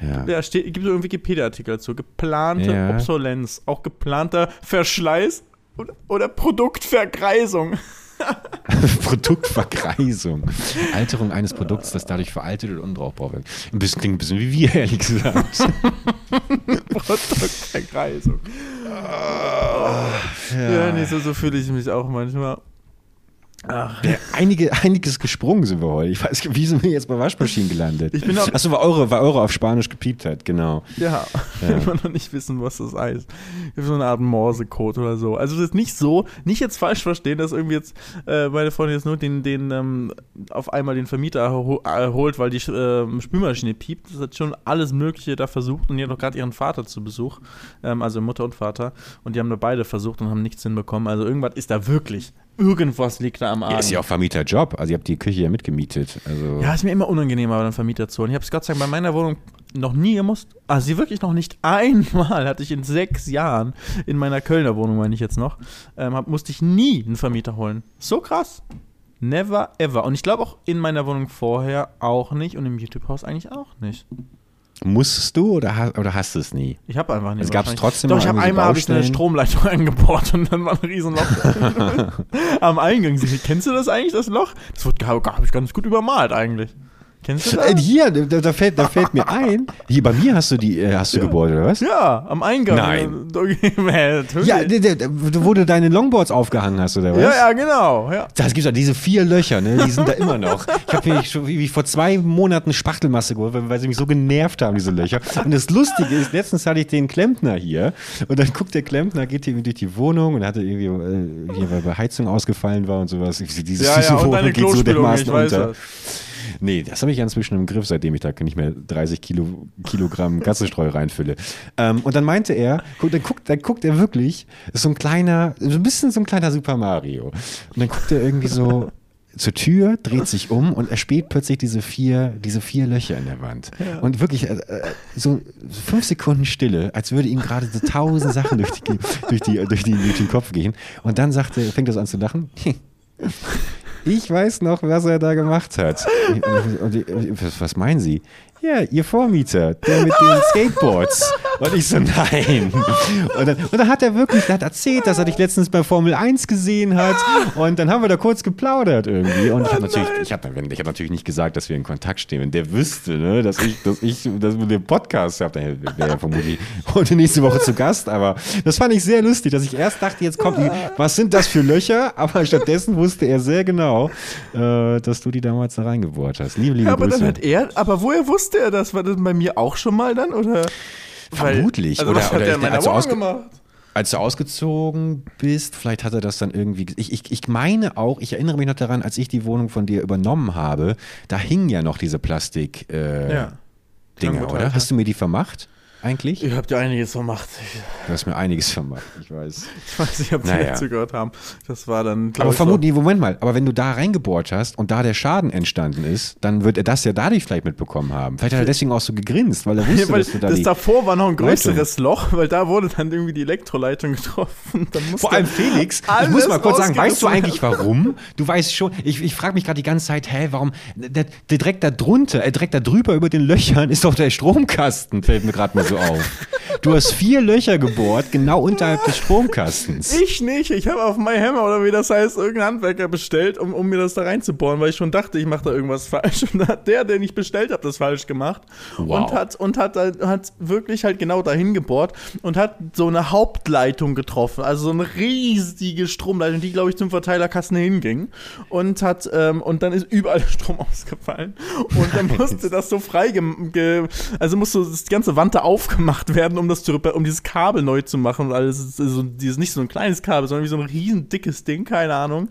Speaker 2: Ja.
Speaker 1: Ja, steht, gibt so einen Wikipedia-Artikel dazu. Geplante
Speaker 2: Ja.
Speaker 1: Obsolenz. Auch geplanter Verschleiß oder, oder Produktvergreisung.
Speaker 2: Produktvergreisung. Alterung eines Produkts, das dadurch veraltet und unbrauchbar wird. Ein bisschen klingt ein bisschen wie wir, ehrlich gesagt.
Speaker 1: Produktvergreisung. Ja, nee, so, so fühle ich mich auch manchmal. Ach,
Speaker 2: Ja, einige, einiges gesprungen sind wir heute. Ich weiß, wie sind wir jetzt bei Waschmaschinen gelandet?
Speaker 1: Ich bin
Speaker 2: Achso, weil eure, weil eure auf Spanisch gepiept hat, genau.
Speaker 1: ja,
Speaker 2: Ja.
Speaker 1: immer noch nicht wissen, was das heißt. So eine Art Morsecode oder so. Also, das ist nicht so, nicht jetzt falsch verstehen, dass irgendwie jetzt äh, meine Freundin jetzt nur den, den ähm, auf einmal den Vermieter erho- erholt, weil die ähm, Spülmaschine piept. Das hat schon alles Mögliche da versucht und die hat auch gerade ihren Vater zu Besuch, ähm, also Mutter und Vater. Und die haben da beide versucht und haben nichts hinbekommen. Also, irgendwas ist da wirklich. Irgendwas liegt da am Arm.
Speaker 2: Ja, ist ja auch Vermieterjob. Also ihr habt die Küche ja mitgemietet. Also
Speaker 1: Ja, ist mir immer unangenehmer, einen Vermieter zu holen. Ich habe es Gott sei Dank bei meiner Wohnung noch nie gemusst. Also sie wirklich noch nicht einmal hatte ich in sechs Jahren in meiner Kölner Wohnung, meine ich jetzt noch, ähm, hab, musste ich nie einen Vermieter holen. So krass. Never ever. Und ich glaube auch in meiner Wohnung vorher auch nicht und im YouTube-Haus eigentlich auch nicht.
Speaker 2: Musstest du oder, oder hast du es nie?
Speaker 1: Ich habe einfach nicht.
Speaker 2: Es gab's
Speaker 1: wahrscheinlich.
Speaker 2: trotzdem
Speaker 1: Doch, ich habe einmal hab ich eine? Stromleitung eingebaut und dann war ein Riesenloch am Eingang. Kennst du das eigentlich, das Loch? Das wurde, habe ich ganz gut übermalt eigentlich. Kennst du das?
Speaker 2: Äh, hier, da, da, fällt, da fällt mir ein. Hier bei mir hast du die, äh, hast du Gebäude, oder was?
Speaker 1: Ja, am Eingang.
Speaker 2: Nein. Ja, wo du deine Longboards aufgehangen hast, oder was?
Speaker 1: ja, ja, genau. Ja.
Speaker 2: Das gibt ja diese vier Löcher, ne? Die sind da immer noch. Ich habe mir schon wie, vor zwei Monaten Spachtelmasse geholt, weil, weil sie mich so genervt haben, diese Löcher. Und das Lustige ist, letztens hatte ich den Klempner hier und dann guckt der Klempner, geht hier durch die Wohnung und hatte irgendwie, äh, hier, weil bei Heizung ausgefallen war und sowas. Diese
Speaker 1: Ja, ja, und
Speaker 2: Wohnung
Speaker 1: deine
Speaker 2: geht so dermaßen unter.
Speaker 1: das.
Speaker 2: Nee, das habe ich ja inzwischen im Griff, seitdem ich da nicht mehr 30 Kilo, Kilogramm Katzenstreu reinfülle. Ähm, und dann meinte er, guck, dann, guckt, dann guckt er wirklich, ist so ein kleiner, so ein bisschen so ein kleiner Super Mario. Und dann guckt er irgendwie so zur Tür, dreht sich um und er späht plötzlich diese vier, diese vier Löcher in der Wand. Und wirklich äh, äh, so fünf Sekunden Stille, als würde ihm gerade so tausend Sachen durch, die, durch, die, durch, die, durch den Kopf gehen. Und dann sagt er, fängt er so an zu lachen. Ich weiß noch, was er da gemacht hat. Und was meinen Sie? Ja, Ihr Vormieter, der mit den Skateboards. Und ich so, nein. Und dann, und dann hat er wirklich, der hat erzählt, dass er dich letztens bei Formel 1 gesehen hat. Und dann haben wir da kurz geplaudert irgendwie. Und ich habe natürlich, ich hab, ich hab natürlich nicht gesagt, dass wir in Kontakt stehen. Wenn der wüsste, ne, dass ich, dass ich, dass wir den Podcast habe, dann wäre er vermutlich heute nächste Woche zu Gast. Aber das fand ich sehr lustig, dass ich erst dachte, jetzt kommt die, was sind das für Löcher? Aber stattdessen wusste er sehr genau, äh, dass du die damals da reingebohrt hast. Liebe, liebe
Speaker 1: Ja, aber
Speaker 2: Grüße.
Speaker 1: dann hat er, aber woher wusste er das? War das bei mir auch schon mal dann? Oder?
Speaker 2: Vermutlich.
Speaker 1: Also,
Speaker 2: Oder-
Speaker 1: was hat
Speaker 2: oder
Speaker 1: er in meiner
Speaker 2: als
Speaker 1: Wohnung gemacht?
Speaker 2: Als du ausgezogen bist, vielleicht hat er das dann irgendwie. Ich, ich, ich meine auch, ich erinnere mich noch daran, als ich die Wohnung von dir übernommen habe, da hingen ja noch diese Plastik äh,
Speaker 1: Ja.
Speaker 2: Dinger,
Speaker 1: Gut,
Speaker 2: oder? Hast du mir die vermacht? Eigentlich?
Speaker 1: Ich hab dir einiges vermacht.
Speaker 2: Du hast mir einiges vermacht, ich weiß.
Speaker 1: Ich weiß nicht, ob die
Speaker 2: Naja.
Speaker 1: zugehört haben. Das war dann.
Speaker 2: Aber
Speaker 1: ich, so-
Speaker 2: vermutlich, Moment mal, aber wenn du da reingebohrt hast und da der Schaden entstanden ist, dann wird er das ja dadurch vielleicht mitbekommen haben. Vielleicht hat er deswegen auch so gegrinst, weil er wusste,
Speaker 1: Ja, weil
Speaker 2: dass du da
Speaker 1: das davor war noch ein größeres Loch, weil da wurde dann irgendwie die Elektroleitung getroffen.
Speaker 2: Vor allem Felix, ich muss mal kurz sagen, weißt du eigentlich warum? Du weißt schon, ich, ich frage mich gerade die ganze Zeit, hä, warum, der, der direkt da drunter, äh, direkt da drüber über den Löchern ist doch der Stromkasten, fällt mir gerade mal so auf. Du hast vier Löcher gebohrt, genau unterhalb des Stromkastens.
Speaker 1: Ich nicht. Ich habe auf MyHammer oder wie das heißt, irgendeinen Handwerker bestellt, um, um mir das da reinzubohren, weil ich schon dachte, ich mache da irgendwas falsch. Und dann hat der, den ich bestellt habe, das falsch gemacht.
Speaker 2: Wow.
Speaker 1: Und hat, und hat, hat wirklich halt genau dahin gebohrt und hat so eine Hauptleitung getroffen. Also so eine riesige Stromleitung, die, glaube ich, zum Verteilerkasten hinging. Und hat, ähm, und dann ist überall Strom ausgefallen. Und dann musste das so frei, also musste das ganze Wand da aufgemacht werden, um das zu, um dieses Kabel neu zu machen und alles. Also dieses nicht so ein kleines Kabel, sondern wie so ein riesen dickes Ding, keine Ahnung.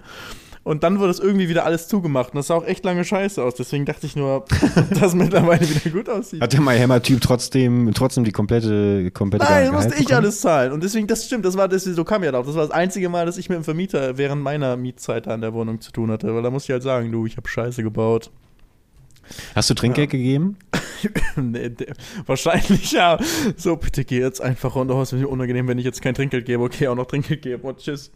Speaker 1: Und dann wurde das irgendwie wieder alles zugemacht. Und das sah auch echt lange scheiße aus. Deswegen dachte ich nur, dass das mittlerweile wieder gut aussieht.
Speaker 2: Hat der MyHammer-Typ trotzdem, trotzdem die komplette, komplette
Speaker 1: Nein, musste ich
Speaker 2: bekommen?
Speaker 1: alles zahlen. Und deswegen, das stimmt, das war das, so kam ja drauf. Das war das einzige Mal, dass ich mit dem Vermieter während meiner Mietzeit an der Wohnung zu tun hatte. Weil da musste ich halt sagen, du, ich habe Scheiße gebaut.
Speaker 2: Hast du Trinkgeld gegeben?
Speaker 1: nee, wahrscheinlich ja. So, bitte geh jetzt einfach runter. Es ist mir unangenehm, wenn ich jetzt kein Trinkgeld gebe. Okay, auch noch Trinkgeld gebe. Und tschüss.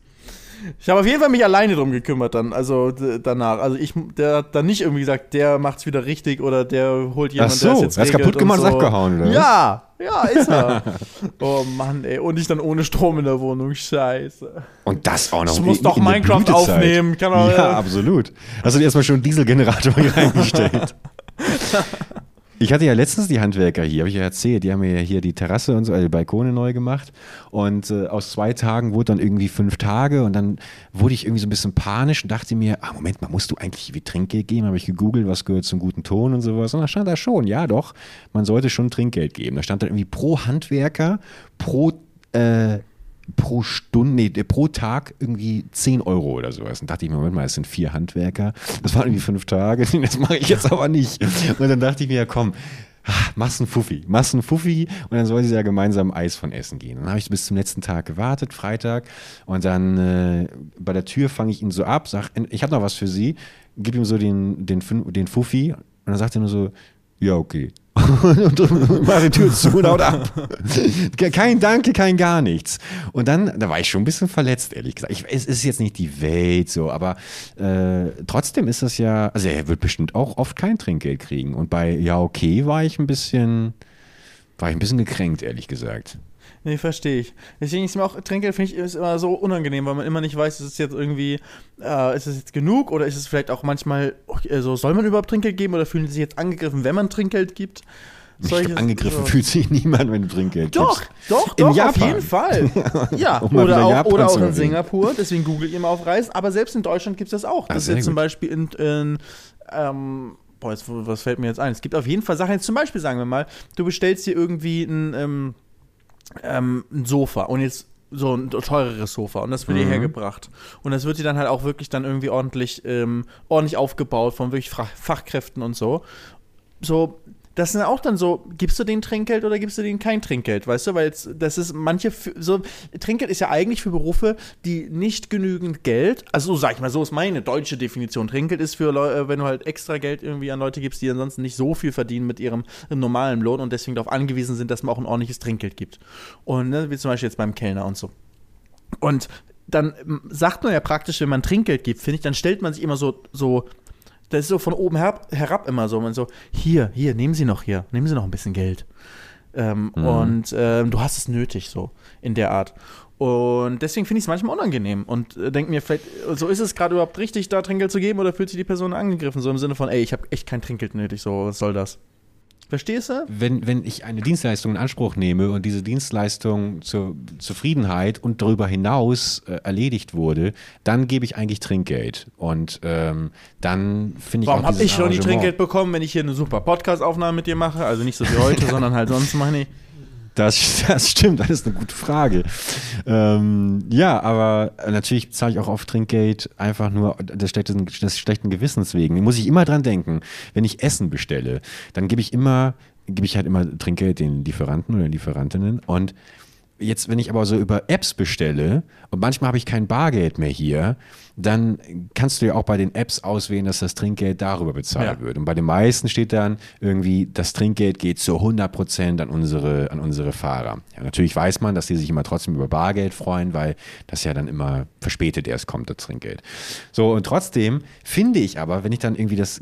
Speaker 1: Ich habe auf jeden Fall mich alleine drum gekümmert dann, also danach. Also ich, der hat dann nicht irgendwie gesagt, der macht's wieder richtig oder der holt
Speaker 2: Ach
Speaker 1: jemanden,
Speaker 2: so,
Speaker 1: der es jetzt regelt
Speaker 2: kaputt gemacht und
Speaker 1: so.
Speaker 2: abgehauen, oder?
Speaker 1: Ja, ja, ist er. oh Mann, ey. Und ich dann ohne Strom in der Wohnung. Scheiße.
Speaker 2: Und das auch noch.
Speaker 1: Ich muss doch
Speaker 2: in
Speaker 1: Minecraft aufnehmen, kann doch-
Speaker 2: ja, absolut. Hast du dir erstmal schon einen Dieselgenerator hier reingestellt? Ich hatte ja letztens die Handwerker hier, habe ich ja erzählt, die haben mir ja hier die Terrasse und so, also die Balkone neu gemacht. Und äh, aus zwei Tagen wurde dann irgendwie fünf Tage und dann wurde ich irgendwie so ein bisschen panisch und dachte mir, ah, Moment mal, musst du eigentlich wie Trinkgeld geben? Habe ich gegoogelt, was gehört zum guten Ton und sowas. Und da stand da schon, ja doch, man sollte schon Trinkgeld geben. Da stand dann irgendwie pro Handwerker, pro äh, pro Stunde, nee, pro Tag irgendwie 10 Euro oder sowas. Und dachte ich mir, Moment mal, es sind vier Handwerker. Das waren irgendwie fünf Tage. Das mache ich jetzt aber nicht. Und dann dachte ich mir, ja komm, ah, machst einen Fuffi. Machst einen Fuffi und dann soll sie ja gemeinsam Eis von essen gehen. Dann habe ich bis zum letzten Tag gewartet, Freitag. Und dann äh, bei der Tür fange ich ihn so ab, sag, ich habe noch was für sie, gib ihm so den, den, den Fuffi. Und dann sagt er nur so, ja, okay. Und mach die Tür zu und haut ab. Kein Danke, kein gar nichts. Und dann, da war ich schon ein bisschen verletzt, ehrlich gesagt. Ich, es ist jetzt nicht die Welt so, aber äh, trotzdem ist das ja, also er wird bestimmt auch oft kein Trinkgeld kriegen. Und bei Ja, okay war ich ein bisschen, war ich ein bisschen gekränkt, ehrlich gesagt.
Speaker 1: Nee, verstehe ich. Deswegen ist mir auch Trinkgeld, finde ich, ist immer so unangenehm, weil man immer nicht weiß, ist es jetzt irgendwie, äh, ist es jetzt genug oder ist es vielleicht auch manchmal, so, soll man überhaupt Trinkgeld geben oder fühlen sie sich jetzt angegriffen, wenn man Trinkgeld gibt?
Speaker 2: Ich
Speaker 1: Solche-
Speaker 2: glaub, angegriffen
Speaker 1: so.
Speaker 2: fühlt sich niemand, wenn du Trinkgeld
Speaker 1: Doch,
Speaker 2: gibst.
Speaker 1: doch,
Speaker 2: In
Speaker 1: doch, auf jeden Fall. Ja,
Speaker 2: Um
Speaker 1: oder auch,
Speaker 2: Japan
Speaker 1: oder auch in. Singapur, deswegen googelt ihr mal auf Reisen. Aber selbst in Deutschland gibt es das auch.
Speaker 2: Ah,
Speaker 1: Das ist
Speaker 2: sehr
Speaker 1: jetzt zum. Beispiel in, in ähm, boah, jetzt, was fällt mir jetzt ein? Es gibt auf jeden Fall Sachen, jetzt zum Beispiel sagen wir mal, du bestellst dir irgendwie ein, ähm, ähm, ein Sofa und jetzt so ein teureres Sofa und das wird
Speaker 2: Mhm.
Speaker 1: hergebracht. Und das wird dir dann halt auch wirklich dann irgendwie ordentlich, ähm, ordentlich aufgebaut von wirklich Fach Fachkräften und so. So, das sind auch dann so, gibst du denen Trinkgeld oder gibst du denen kein Trinkgeld, weißt du? Weil jetzt, das ist manche, so, Trinkgeld ist ja eigentlich für Berufe, die nicht genügend Geld, also so sag ich mal, so ist meine deutsche Definition. Trinkgeld ist für Leute, wenn du halt extra Geld irgendwie an Leute gibst, die ansonsten nicht so viel verdienen mit ihrem normalen Lohn und deswegen darauf angewiesen sind, dass man auch ein ordentliches Trinkgeld gibt. Und ne, wie zum Beispiel jetzt beim Kellner und so. Und dann sagt man ja praktisch, wenn man Trinkgeld gibt, finde ich, dann stellt man sich immer so, so, das ist so von oben herab, herab immer so, man so, hier, hier, nehmen Sie noch hier, nehmen Sie noch ein bisschen Geld. Ähm, Und ähm, du hast es nötig, so in der Art. Und deswegen finde ich es manchmal unangenehm und äh, denke mir, vielleicht, so ist es gerade überhaupt richtig, da Trinkgeld zu geben oder fühlt sich die Person angegriffen, so im Sinne von, ey, ich habe echt kein Trinkgeld nötig, so, was soll das? Verstehst du?
Speaker 2: wenn, wenn ich eine Dienstleistung in Anspruch nehme und diese Dienstleistung zur Zufriedenheit und darüber hinaus äh, erledigt wurde, dann gebe ich eigentlich Trinkgeld. Und ähm, dann finde ich
Speaker 1: Warum
Speaker 2: auch
Speaker 1: habe ich schon die Trinkgeld bekommen, wenn ich hier eine super Podcast-Aufnahme mit dir mache? Also nicht so wie heute, sondern halt sonst mache ich.
Speaker 2: Das, das stimmt, das ist eine gute Frage. Ähm, ja, aber natürlich zahle ich auch oft Trinkgeld einfach nur des schlechten, des schlechten Gewissens wegen. Muss ich immer dran denken, wenn ich Essen bestelle, dann gebe ich immer, gebe ich halt immer Trinkgeld den Lieferanten oder den Lieferantinnen und jetzt, wenn ich aber so über Apps bestelle und manchmal habe ich kein Bargeld mehr hier, dann kannst du ja auch bei den Apps auswählen, dass das Trinkgeld darüber bezahlt
Speaker 1: Ja.
Speaker 2: wird. Und bei den meisten steht dann irgendwie, das Trinkgeld geht zu 100 Prozent an unsere, an unsere Fahrer. Ja, natürlich weiß man, dass die sich immer trotzdem über Bargeld freuen, weil das ja dann immer verspätet erst kommt, das Trinkgeld. So, und trotzdem finde ich aber, wenn ich dann irgendwie das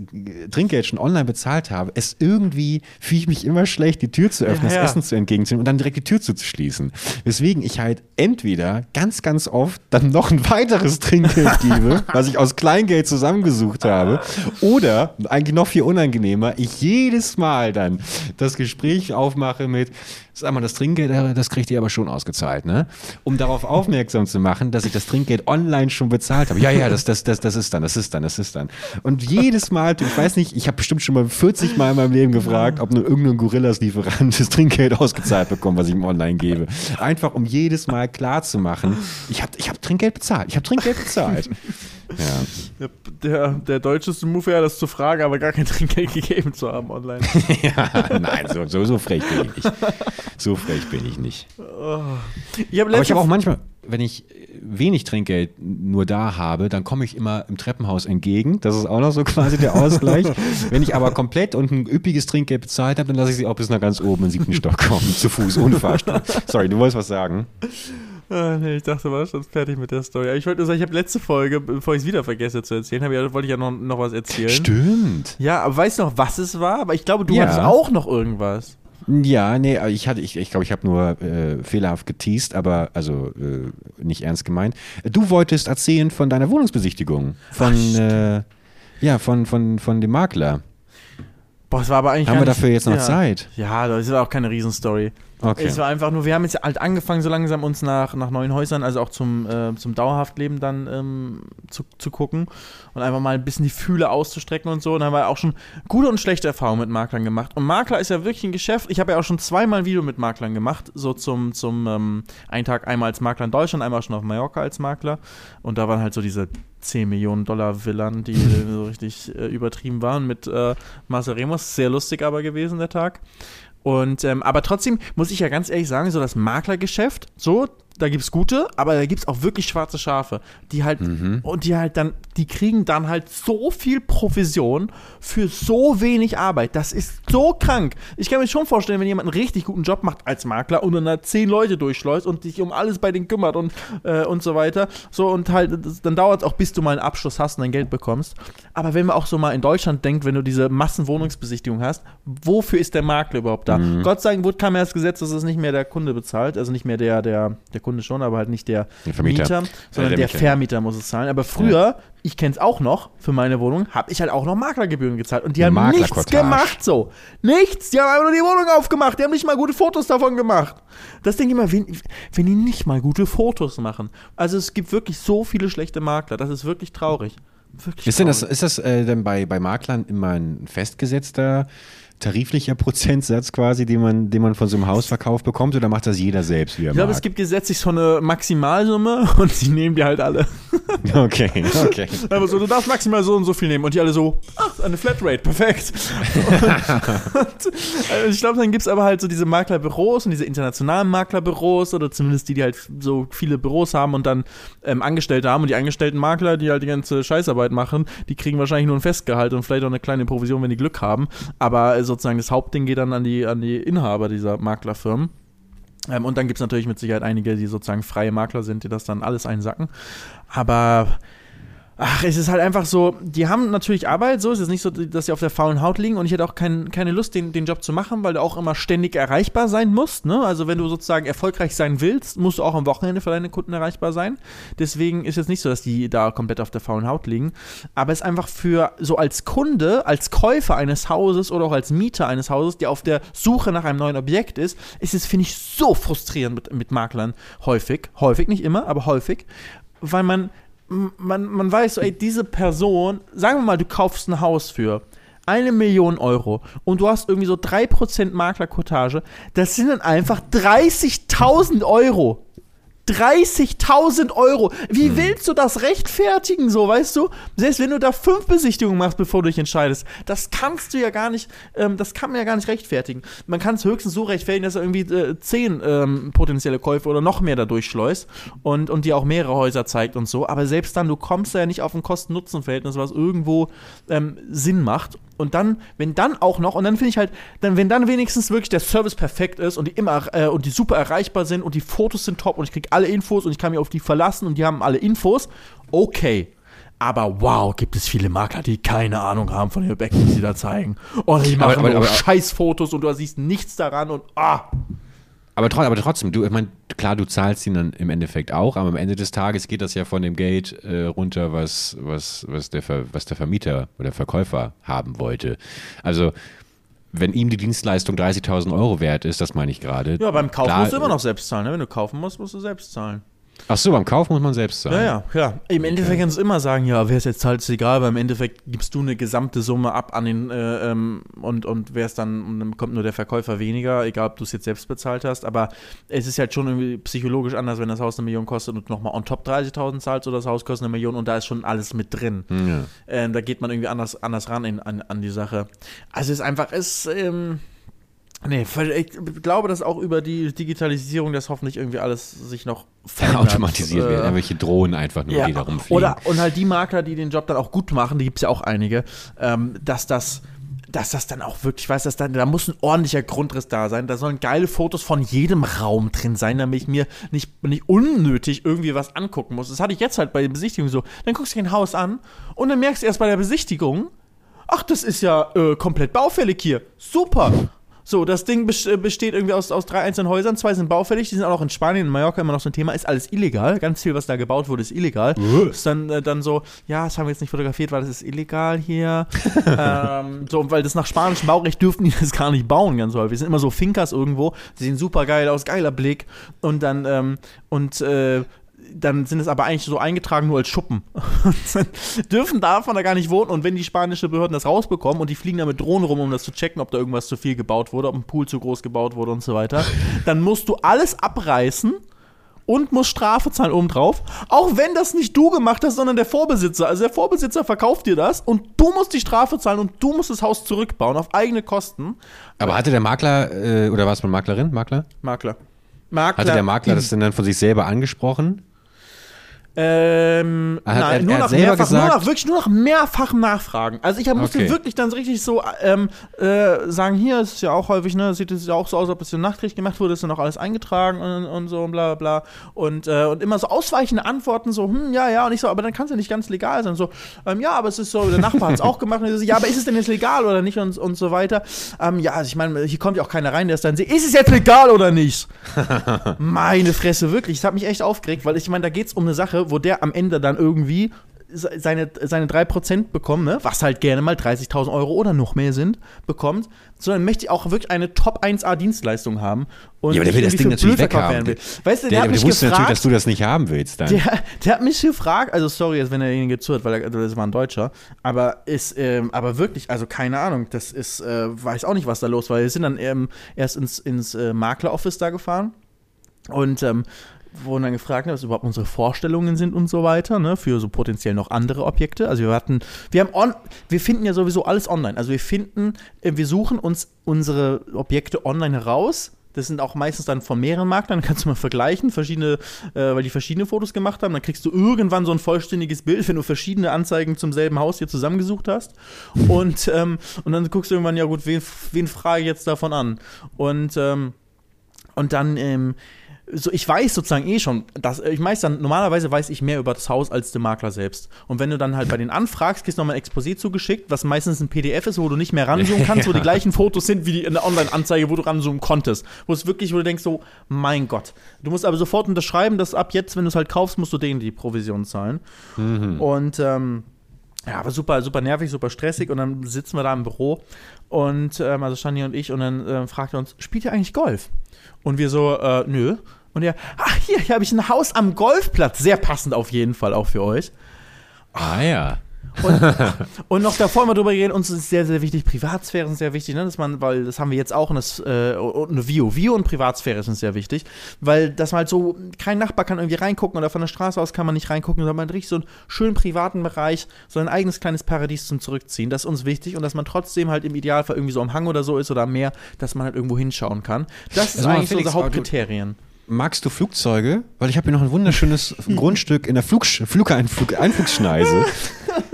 Speaker 2: Trinkgeld schon online bezahlt habe, es irgendwie fühle ich mich immer schlecht, die Tür zu öffnen,
Speaker 1: Ja,
Speaker 2: das Essen zu entgegenzunehmen und dann direkt die Tür zuzuschließen. Weswegen ich halt entweder ganz, ganz oft dann noch ein weiteres Trinkgeld gebe, was ich aus Kleingeld zusammengesucht habe, oder eigentlich noch viel unangenehmer, ich jedes Mal dann das Gespräch aufmache mit, sag mal, das Trinkgeld, äh, das kriegt ihr aber schon ausgezahlt, ne? Um darauf aufmerksam zu machen, dass ich das Trinkgeld online schon bezahlt habe. Ja, ja, das, das, das, das ist dann, das ist dann, das ist dann. Und jedes Mal, ich weiß nicht, ich habe bestimmt schon mal 40 Mal in meinem Leben gefragt, ob nur irgendein Gorillas-Lieferant das Trinkgeld ausgezahlt bekommt, was ich ihm online gebe. Einfach um jedes Mal klar zu machen, ich habe ich hab Trinkgeld bezahlt, ich habe Trinkgeld bezahlt. Ja.
Speaker 1: Der, der, deutscheste Move wäre, das zu fragen, aber gar kein Trinkgeld gegeben zu haben online.
Speaker 2: ja, nein, so, so, so frech bin ich nicht. So frech bin ich nicht.
Speaker 1: Ich habe
Speaker 2: Aber ich habe auch manchmal, wenn ich wenig Trinkgeld nur da habe, dann komme ich immer im Treppenhaus entgegen. Das ist auch noch so quasi der Ausgleich. wenn ich aber komplett und ein üppiges Trinkgeld bezahlt habe, dann lasse ich sie auch bis nach ganz oben im siebten Stock kommen, zu Fuß, ohne Fahrstuhl. Sorry, du wolltest was sagen?
Speaker 1: Ah, nee, ich dachte, waren schon fertig mit der Story. Aber Ich wollte nur sagen, ich habe letzte Folge, bevor ich es wieder vergesse zu erzählen, ich, wollte ich ja noch, noch was erzählen.
Speaker 2: Stimmt.
Speaker 1: Ja, aber weißt du noch, was es war? Aber ich glaube, du
Speaker 2: Ja.
Speaker 1: hattest auch noch irgendwas.
Speaker 2: Ja, nee, ich hatte, ich, ich glaube, ich habe nur äh, fehlerhaft geteased, aber also äh, nicht ernst gemeint. Du wolltest erzählen von deiner Wohnungsbesichtigung. Von, äh, ja, von, von, von dem Makler.
Speaker 1: Boah, es war aber eigentlich
Speaker 2: Haben wir
Speaker 1: nicht-
Speaker 2: dafür jetzt noch
Speaker 1: ja.
Speaker 2: Zeit?
Speaker 1: Ja, das war auch keine Riesenstory.
Speaker 2: Okay.
Speaker 1: Es war einfach nur, wir haben jetzt halt angefangen, so langsam uns nach, nach neuen Häusern, also auch zum, äh, zum Dauerhaftleben dann ähm, zu, zu gucken und einfach mal ein bisschen die Fühle auszustrecken und so. Und dann haben wir auch schon gute und schlechte Erfahrungen mit Maklern gemacht. Und Makler ist ja wirklich ein Geschäft. Ich habe ja auch schon zweimal ein Video mit Maklern gemacht, so zum, zum ähm, einen Tag einmal als Makler in Deutschland, einmal schon auf Mallorca als Makler. Und da waren halt so diese 10 Millionen Dollar Villen, die so richtig äh, übertrieben waren mit äh, Marcel Remus. Sehr lustig aber gewesen, der Tag. Und ähm, aber trotzdem muss ich ja ganz ehrlich sagen, so das Maklergeschäft, so, da gibt's gute, aber da gibt's auch wirklich schwarze Schafe, die halt und die halt dann, die kriegen dann halt so viel Provision für so wenig Arbeit. Das ist so krank. Ich kann mir schon vorstellen, wenn jemand einen richtig guten Job macht als Makler und dann da zehn Leute durchschleust und sich um alles bei denen kümmert und, äh, und so weiter, so und halt, das, dann dauert es auch, bis du mal einen Abschluss hast und dein Geld bekommst. Aber wenn man auch so mal in Deutschland denkt, wenn du diese Massenwohnungsbesichtigung hast, wofür ist der Makler überhaupt da? Gott sei Dank wurde, kam ja das Gesetz, dass es nicht mehr der Kunde bezahlt, also nicht mehr der, der, der Kunde schon, aber halt nicht der,
Speaker 2: Der Vermieter.
Speaker 1: Mieter, sondern
Speaker 2: der
Speaker 1: der,
Speaker 2: Mieter.
Speaker 1: Vermieter muss es zahlen. Aber früher, ich kenne es auch noch, für meine Wohnung, habe ich halt auch noch Maklergebühren gezahlt. Und die haben nichts gemacht so. Nichts. Die haben einfach nur die Wohnung aufgemacht. Die haben nicht mal gute Fotos davon gemacht. Das denke ich immer, wenn, wenn die nicht mal gute Fotos machen. Also es gibt wirklich so viele schlechte Makler. Das ist wirklich traurig. Wirklich
Speaker 2: Ist denn das,
Speaker 1: traurig.
Speaker 2: ist das äh, denn bei, bei Maklern immer ein festgesetzter tariflicher Prozentsatz quasi, den man, den man von so einem Hausverkauf bekommt oder macht das jeder selbst, wie er
Speaker 1: Ich glaube, es gibt gesetzlich so eine Maximalsumme und die nehmen die halt alle.
Speaker 2: okay, okay.
Speaker 1: Aber so, du darfst maximal so und so viel nehmen. Und die alle so, ach, eine Flatrate, perfekt. und, und, äh, ich glaube, dann gibt es aber halt so diese Maklerbüros und diese internationalen Maklerbüros oder zumindest die, die halt so viele Büros haben und dann ähm, Angestellte haben. Und die angestellten Makler, die halt die ganze Scheißarbeit machen, die kriegen wahrscheinlich nur ein Festgehalt und vielleicht auch eine kleine Provision, wenn die Glück haben. Aber äh, sozusagen das Hauptding geht dann an die, an die Inhaber dieser Maklerfirmen. Ähm, und dann gibt es natürlich mit Sicherheit einige, die sozusagen freie Makler sind, die das dann alles einsacken. Aber ach, es ist halt einfach so, die haben natürlich Arbeit, so ist es nicht so, dass sie auf der faulen Haut liegen und ich hätte auch kein, keine Lust, den, den Job zu machen, weil du auch immer ständig erreichbar sein musst. Ne? Also wenn du sozusagen erfolgreich sein willst, musst du auch am Wochenende für deine Kunden erreichbar sein. Deswegen ist es nicht so, dass die da komplett auf der faulen Haut liegen. Aber es ist einfach für so als Kunde, als Käufer eines Hauses oder auch als Mieter eines Hauses, der auf der Suche nach einem neuen Objekt ist, ist es, finde ich, so frustrierend mit, mit Maklern häufig. Häufig, nicht immer, aber häufig. Weil man, man, man weiß so, ey, diese Person, sagen wir mal, du kaufst ein Haus für eine Million Euro und du hast irgendwie so 3% Maklerkotage, das sind dann einfach 30.000 Euro. 30.000 Euro. Wie hm. willst du das rechtfertigen, so, weißt du? Selbst wenn du da fünf Besichtigungen machst, bevor du dich entscheidest, das kannst du ja gar nicht, ähm, das kann man ja gar nicht rechtfertigen. Man kann es höchstens so rechtfertigen, dass er irgendwie äh, zehn ähm, potenzielle Käufe oder noch mehr da durchschleust und, und dir auch mehrere Häuser zeigt und so. Aber selbst dann, du kommst ja nicht auf ein Kosten-Nutzen-Verhältnis, was irgendwo ähm, Sinn macht. Und dann, wenn dann auch noch, und dann finde ich halt, dann, wenn dann wenigstens wirklich der Service perfekt ist und die immer äh, und die super erreichbar sind und die Fotos sind top und ich kriege alle Infos und ich kann mich auf die verlassen und die haben alle Infos, okay. Aber wow, gibt es viele Makler, die keine Ahnung haben von den Objekten, die sie da zeigen. Und die machen aber, aber, aber, Scheißfotos und du siehst nichts daran und ah.
Speaker 2: Aber, aber trotzdem, du, ich meine, klar, du zahlst ihn dann im Endeffekt auch, aber am Ende des Tages geht das ja von dem Geld äh, runter, was, was, was, der Ver, was der Vermieter oder Verkäufer haben wollte. Also, wenn ihm die Dienstleistung 30.000 Euro wert ist, das meine ich gerade.
Speaker 1: Ja, beim Kauf klar, musst du immer noch selbst zahlen. Ne? Wenn du kaufen musst, musst du selbst zahlen.
Speaker 2: Ach so, beim Kauf muss man selbst zahlen.
Speaker 1: Ja, ja, klar. Im okay. Endeffekt kannst du immer sagen, ja, wer es jetzt zahlt, ist egal, weil im Endeffekt gibst du eine gesamte Summe ab an den äh, ähm, und, und wer es dann, und dann kommt nur der Verkäufer weniger, egal ob du es jetzt selbst bezahlt hast. Aber es ist halt schon irgendwie psychologisch anders, wenn das Haus eine Million kostet und nochmal on top 30.000 zahlst oder das Haus kostet eine Million und da ist schon alles mit drin. Ja. Ähm, da geht man irgendwie anders, anders ran in, an, an die Sache. Also es ist einfach, es, ähm, Nee, ich glaube, dass auch über die Digitalisierung das hoffentlich irgendwie alles sich noch
Speaker 2: verändert. automatisiert äh, werden. Irgendwelche Drohnen einfach nur, ja, die da rumfliegen.
Speaker 1: Oder, und halt die Makler, die den Job dann auch gut machen, die gibt es ja auch einige, ähm, dass das dass das dann auch wirklich, ich weiß, dass da, da muss ein ordentlicher Grundriss da sein. Da sollen geile Fotos von jedem Raum drin sein, damit ich mir nicht, nicht unnötig irgendwie was angucken muss. Das hatte ich jetzt halt bei der Besichtigung so. Dann guckst du dir ein Haus an und dann merkst du erst bei der Besichtigung, ach, das ist ja äh, komplett baufällig hier. Super. So, das Ding äh, besteht irgendwie aus, aus drei einzelnen Häusern, zwei sind baufällig, die sind auch noch in Spanien, in Mallorca immer noch so ein Thema, ist alles illegal. Ganz viel, was da gebaut wurde, ist illegal. Uh. Ist dann, äh, dann so, ja, das haben wir jetzt nicht fotografiert, weil das ist illegal hier. ähm, so, weil das nach spanischem Baurecht dürften die das gar nicht bauen, ganz häufig. Wir sind immer so Finkers irgendwo, die sehen super geil aus, geiler Blick. Und dann, ähm, und äh, dann sind es aber eigentlich so eingetragen nur als Schuppen. dürfen davon da gar nicht wohnen. Und wenn die spanischen Behörden das rausbekommen und die fliegen da mit Drohnen rum, um das zu checken, ob da irgendwas zu viel gebaut wurde, ob ein Pool zu groß gebaut wurde und so weiter, dann musst du alles abreißen und musst Strafe zahlen obendrauf. Auch wenn das nicht du gemacht hast, sondern der Vorbesitzer. Also der Vorbesitzer verkauft dir das und du musst die Strafe zahlen und du musst das Haus zurückbauen auf eigene Kosten.
Speaker 2: Aber hatte der Makler, äh, oder war es mal Maklerin? Makler?
Speaker 1: Makler.
Speaker 2: Makler. Hatte der Makler das denn dann von sich selber angesprochen?
Speaker 1: Ähm,
Speaker 2: hat, nein, er, nur, er nach mehrfach, gesagt,
Speaker 1: nur nach wirklich nur nach mehrfachem Nachfragen. Also ich musste okay. wirklich dann richtig so ähm, äh, sagen, hier ist es ja auch häufig, ne, sieht es ja auch so aus, ob es nachträglich gemacht wurde, ist dann auch alles eingetragen und, und so und bla bla und äh, und immer so ausweichende Antworten, so, hm, ja, ja, und ich so, aber dann kann es ja nicht ganz legal sein. So, ähm, ja, aber es ist so, der Nachbar hat es auch gemacht und so, ja, aber ist es denn jetzt legal oder nicht und, und so weiter. Ähm, ja, also ich meine, hier kommt ja auch keiner rein, der ist dann sieht, ist es jetzt legal oder nicht? Meine Fresse, wirklich, das hat mich echt aufgeregt, weil ich meine, da geht es um eine Sache, wo der am Ende dann irgendwie seine, seine 3% bekommt, ne? was halt gerne mal 30.000 Euro oder noch mehr sind, bekommt, sondern möchte ich auch wirklich eine Top 1A Dienstleistung haben.
Speaker 2: Und ja, aber der will das Ding natürlich weghaben. Will.
Speaker 1: Weißt du, der, der, hat mich der
Speaker 2: wusste gefragt, natürlich, dass du das nicht haben willst. Dann.
Speaker 1: Der, der hat mich gefragt, also sorry, wenn er ihn zuhört, weil er, das war ein Deutscher, aber ist, ähm, aber wirklich, also keine Ahnung, das ist, äh, weiß auch nicht, was da los war. Wir sind dann ähm, erst ins, ins äh, Makler-Office da gefahren und ähm, wurden dann gefragt, was überhaupt unsere Vorstellungen sind und so weiter, ne, für so potenziell noch andere Objekte. Also wir hatten, wir haben on, wir finden ja sowieso alles online. Also wir finden, äh, wir suchen uns unsere Objekte online heraus. Das sind auch meistens dann von mehreren Maklern, kannst du mal vergleichen, verschiedene, äh, weil die verschiedene Fotos gemacht haben. Dann kriegst du irgendwann so ein vollständiges Bild, wenn du verschiedene Anzeigen zum selben Haus hier zusammengesucht hast. Und, ähm, und dann guckst du irgendwann, ja gut, wen, wen frage ich jetzt davon an? Und, ähm, und dann, ähm, so, ich weiß sozusagen eh schon, dass ich weiß dann, normalerweise weiß ich mehr über das Haus als der Makler selbst. Und wenn du dann halt bei den anfragst, kriegst du nochmal ein Exposé zugeschickt, was meistens ein PDF ist, wo du nicht mehr ranzoomen kannst, ja. wo die gleichen Fotos sind wie die in der Online-Anzeige, wo du ranzoomen konntest. Wo es wirklich, wo du denkst so, mein Gott. Du musst aber sofort unterschreiben, dass ab jetzt, wenn du es halt kaufst, musst du denen die Provision zahlen. Mhm. Und ähm, ja, aber super, super nervig, super stressig. Und dann sitzen wir da im Büro und ähm, also Shani und ich, und dann äh, fragt er uns, spielt ihr eigentlich Golf? Und wir so, äh, nö. Und er, ach, hier, hier habe ich ein Haus am Golfplatz. Sehr passend auf jeden Fall auch für euch.
Speaker 2: Ah ja.
Speaker 1: Und, und, noch davor mal drüber reden, uns ist sehr, sehr wichtig, Privatsphäre ist sehr wichtig, ne? dass man, weil das haben wir jetzt auch, und das, äh, und eine Vio. Vio und Privatsphäre ist uns sehr wichtig, weil das mal halt so, kein Nachbar kann irgendwie reingucken oder von der Straße aus kann man nicht reingucken, sondern man richtig so einen schönen privaten Bereich, so ein eigenes kleines Paradies zum Zurückziehen. Das ist uns wichtig und dass man trotzdem halt im Idealfall irgendwie so am Hang oder so ist oder am Meer, dass man halt irgendwo hinschauen kann. Das ist also eigentlich so unsere Hauptkriterien.
Speaker 2: Magst du Flugzeuge? Weil ich habe hier noch ein wunderschönes Grundstück in der Flug Flugeinflug Einflugsschneise.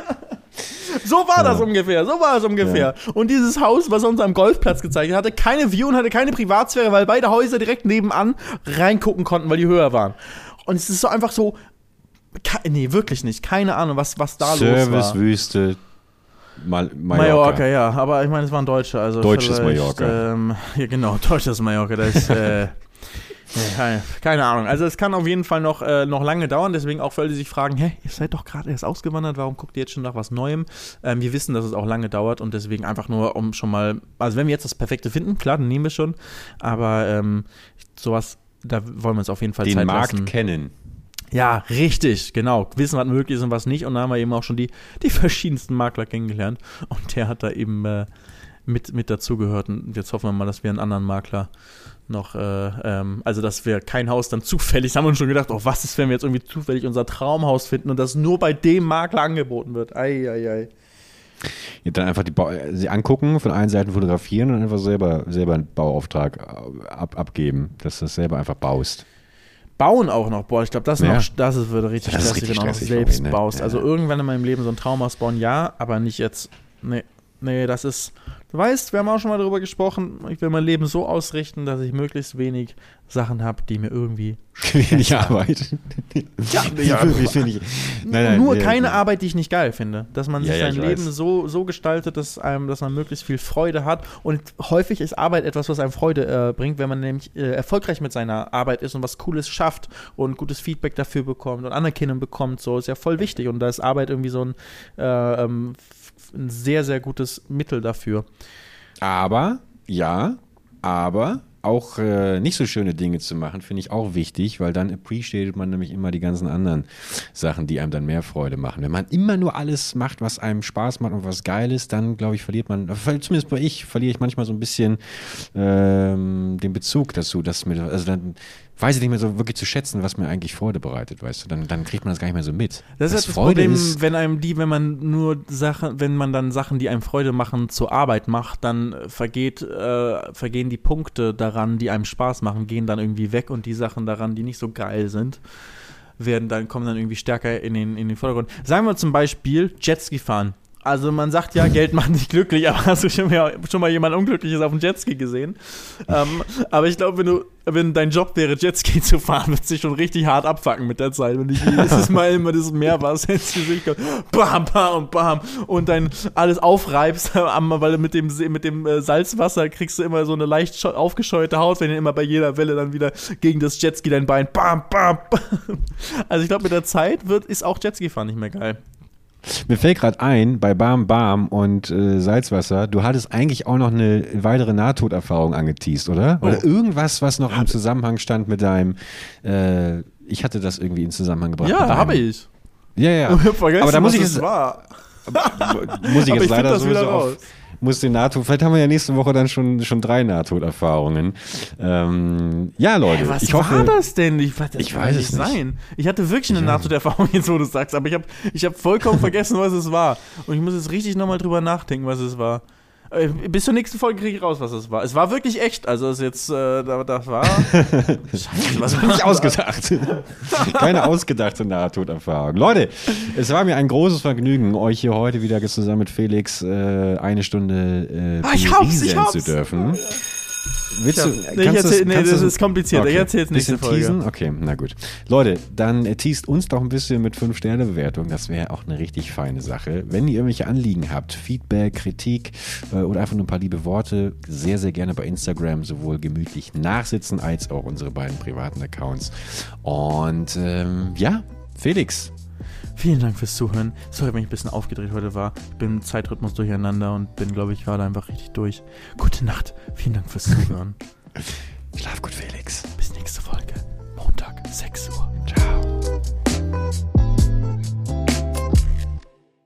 Speaker 1: So war das ungefähr, so war es ungefähr. Ja. Und dieses Haus, was uns am Golfplatz gezeigt hat, hatte keine View und hatte keine Privatsphäre, weil beide Häuser direkt nebenan reingucken konnten, weil die höher waren. Und es ist so einfach so, nee, wirklich nicht, keine Ahnung, was, was da los war.
Speaker 2: Servicewüste,
Speaker 1: Mal Mallorca. Mallorca. ja, aber ich meine, es waren Deutsche, also
Speaker 2: Deutsches Mallorca.
Speaker 1: Ähm, ja, genau, deutsches Mallorca, das ist, äh, keine, keine, Ahnung. Also es kann auf jeden Fall noch, äh, noch lange dauern, deswegen auch für alle, die sich fragen, hä, ihr seid doch gerade erst ausgewandert, warum guckt ihr jetzt schon nach was Neuem? Ähm, wir wissen, dass es auch lange dauert und deswegen einfach nur, um schon mal, also wenn wir jetzt das Perfekte finden, klar, dann nehmen wir schon, aber ähm, sowas, da wollen wir uns auf jeden Fall
Speaker 2: Den
Speaker 1: Zeit
Speaker 2: Markt
Speaker 1: lassen.
Speaker 2: kennen.
Speaker 1: Ja, richtig, genau. Wissen, was möglich ist und was nicht. Und da haben wir eben auch schon die, die verschiedensten Makler kennengelernt. Und der hat da eben äh, mit, mit dazugehört. Und jetzt hoffen wir mal, dass wir einen anderen Makler noch, äh, ähm, also dass wir kein Haus dann zufällig, haben wir uns schon gedacht, oh, was ist, wenn wir jetzt irgendwie zufällig unser Traumhaus finden und das nur bei dem Makler angeboten wird. Ei, ei, ei.
Speaker 2: Ja, dann einfach die ba sie angucken, von allen Seiten fotografieren und einfach selber, selber einen Bauauftrag äh, ab abgeben, dass du das selber einfach baust.
Speaker 1: Bauen auch noch, boah, ich glaube, das, ja. das ist, würde richtig das stressig, wenn du auch selbst mich, ne? baust. Ja. Also irgendwann in meinem Leben so ein Traumhaus bauen, ja, aber nicht jetzt, nee, nee, das ist, Du weißt, wir haben auch schon mal darüber gesprochen, ich will mein Leben so ausrichten, dass ich möglichst wenig Sachen habe, die mir irgendwie
Speaker 2: wenig Arbeit.
Speaker 1: ja, ja ich, nein, nein, nur ja, keine ja. Arbeit, die ich nicht geil finde. Dass man sich sein Leben so, so gestaltet, dass, einem, dass man möglichst viel Freude hat. Und häufig ist Arbeit etwas, was einem Freude äh, bringt, wenn man nämlich äh, erfolgreich mit seiner Arbeit ist und was Cooles schafft und gutes Feedback dafür bekommt und Anerkennung bekommt. So ist ja voll wichtig. Und da ist Arbeit irgendwie so ein äh, ähm, ein sehr, sehr gutes Mittel dafür.
Speaker 2: Aber, ja, aber auch äh, nicht so schöne Dinge zu machen, finde ich auch wichtig, weil dann appreciated man nämlich immer die ganzen anderen Sachen, die einem dann mehr Freude machen. Wenn man immer nur alles macht, was einem Spaß macht und was geil ist, dann glaube ich, verliert man, zumindest bei ich, verliere ich manchmal so ein bisschen ähm, den Bezug dazu, dass mir, also dann weiß ich nicht mehr so wirklich zu schätzen, was mir eigentlich Freude bereitet, weißt du? Dann, dann kriegt man das gar nicht mehr so mit.
Speaker 1: Das ist das Freude Problem, ist, wenn einem die, wenn man nur Sachen, wenn man dann Sachen, die einem Freude machen, zur Arbeit macht, dann vergeht, äh, vergehen die Punkte daran, die einem Spaß machen, gehen dann irgendwie weg und die Sachen daran, die nicht so geil sind, werden dann, kommen dann irgendwie stärker in den, in den Vordergrund. Sagen wir zum Beispiel Jetski fahren. Also man sagt ja, Geld macht nicht glücklich, aber hast du schon mal, schon mal jemand Unglückliches auf dem Jetski gesehen? ähm, aber ich glaube, wenn du, wenn dein Job wäre, Jetski zu fahren, wird sich schon richtig hart abfacken mit der Zeit. Wenn ich jedes Mal immer das Meerwasser ins Gesicht kommt, bam, bam, bam, und dann alles aufreibst, weil mit dem, mit dem äh, Salzwasser kriegst du immer so eine leicht aufgescheuerte Haut, wenn du immer bei jeder Welle dann wieder gegen das Jetski dein Bein, bam, bam, bam. Also ich glaube, mit der Zeit wird, ist auch Jetski fahren nicht mehr geil.
Speaker 2: Mir fällt gerade ein, bei Bam Bam und äh, Salzwasser, du hattest eigentlich auch noch eine weitere Nahtoderfahrung angeteased, oder? Oder oh. irgendwas, was noch im Zusammenhang stand mit deinem, äh, ich hatte das irgendwie in Zusammenhang gebracht.
Speaker 1: Ja, habe ich.
Speaker 2: Ja, ja.
Speaker 1: Ich vergessen, Aber da muss ich es,
Speaker 2: war. muss ich jetzt leider so auf, muss den NATO, vielleicht haben wir ja nächste Woche dann schon, schon drei Nahtoderfahrungen. Ähm, ja, Leute. Hey,
Speaker 1: was
Speaker 2: ich
Speaker 1: hoffe, war das denn? Ich,
Speaker 2: das ich weiß es nicht. Sein.
Speaker 1: Ich hatte wirklich eine Nahtoderfahrung, jetzt wo du sagst, aber ich habe ich hab vollkommen vergessen, was es war. Und ich muss jetzt richtig nochmal drüber nachdenken, was es war. Äh, bis zur nächsten Folge kriege ich raus, was es war. Es war wirklich echt. Also es jetzt, äh, das war.
Speaker 2: Scheiße, was war nicht ausgedacht. Keine ausgedachte Nahtoderfahrung. Leute, es war mir ein großes Vergnügen, euch hier heute wieder zusammen mit Felix äh, eine Stunde
Speaker 1: äh, ah, ich hab's, ich hab's.
Speaker 2: zu dürfen. Willst
Speaker 1: du, nee, kannst erzähl, nee, das ist kompliziert. Okay. Ich erzähl's nächste Folge.
Speaker 2: Teasen? Okay, na gut. Leute, dann äh, teast uns doch ein bisschen mit 5-Sterne-Bewertung. Das wäre auch eine richtig feine Sache. Wenn ihr irgendwelche Anliegen habt, Feedback, Kritik äh, oder einfach nur ein paar liebe Worte, sehr, sehr gerne bei Instagram sowohl gemütlich nachsitzen als auch unsere beiden privaten Accounts. Und ähm, ja, Felix,
Speaker 1: Vielen Dank fürs Zuhören. Sorry, wenn ich ein bisschen aufgedreht heute war. Ich bin im Zeitrhythmus durcheinander und bin, glaube ich, gerade einfach richtig durch. Gute Nacht. Vielen Dank fürs Zuhören.
Speaker 2: Schlaf gut, Felix.
Speaker 1: Bis nächste Folge. Montag, 6 Uhr.
Speaker 2: Ciao.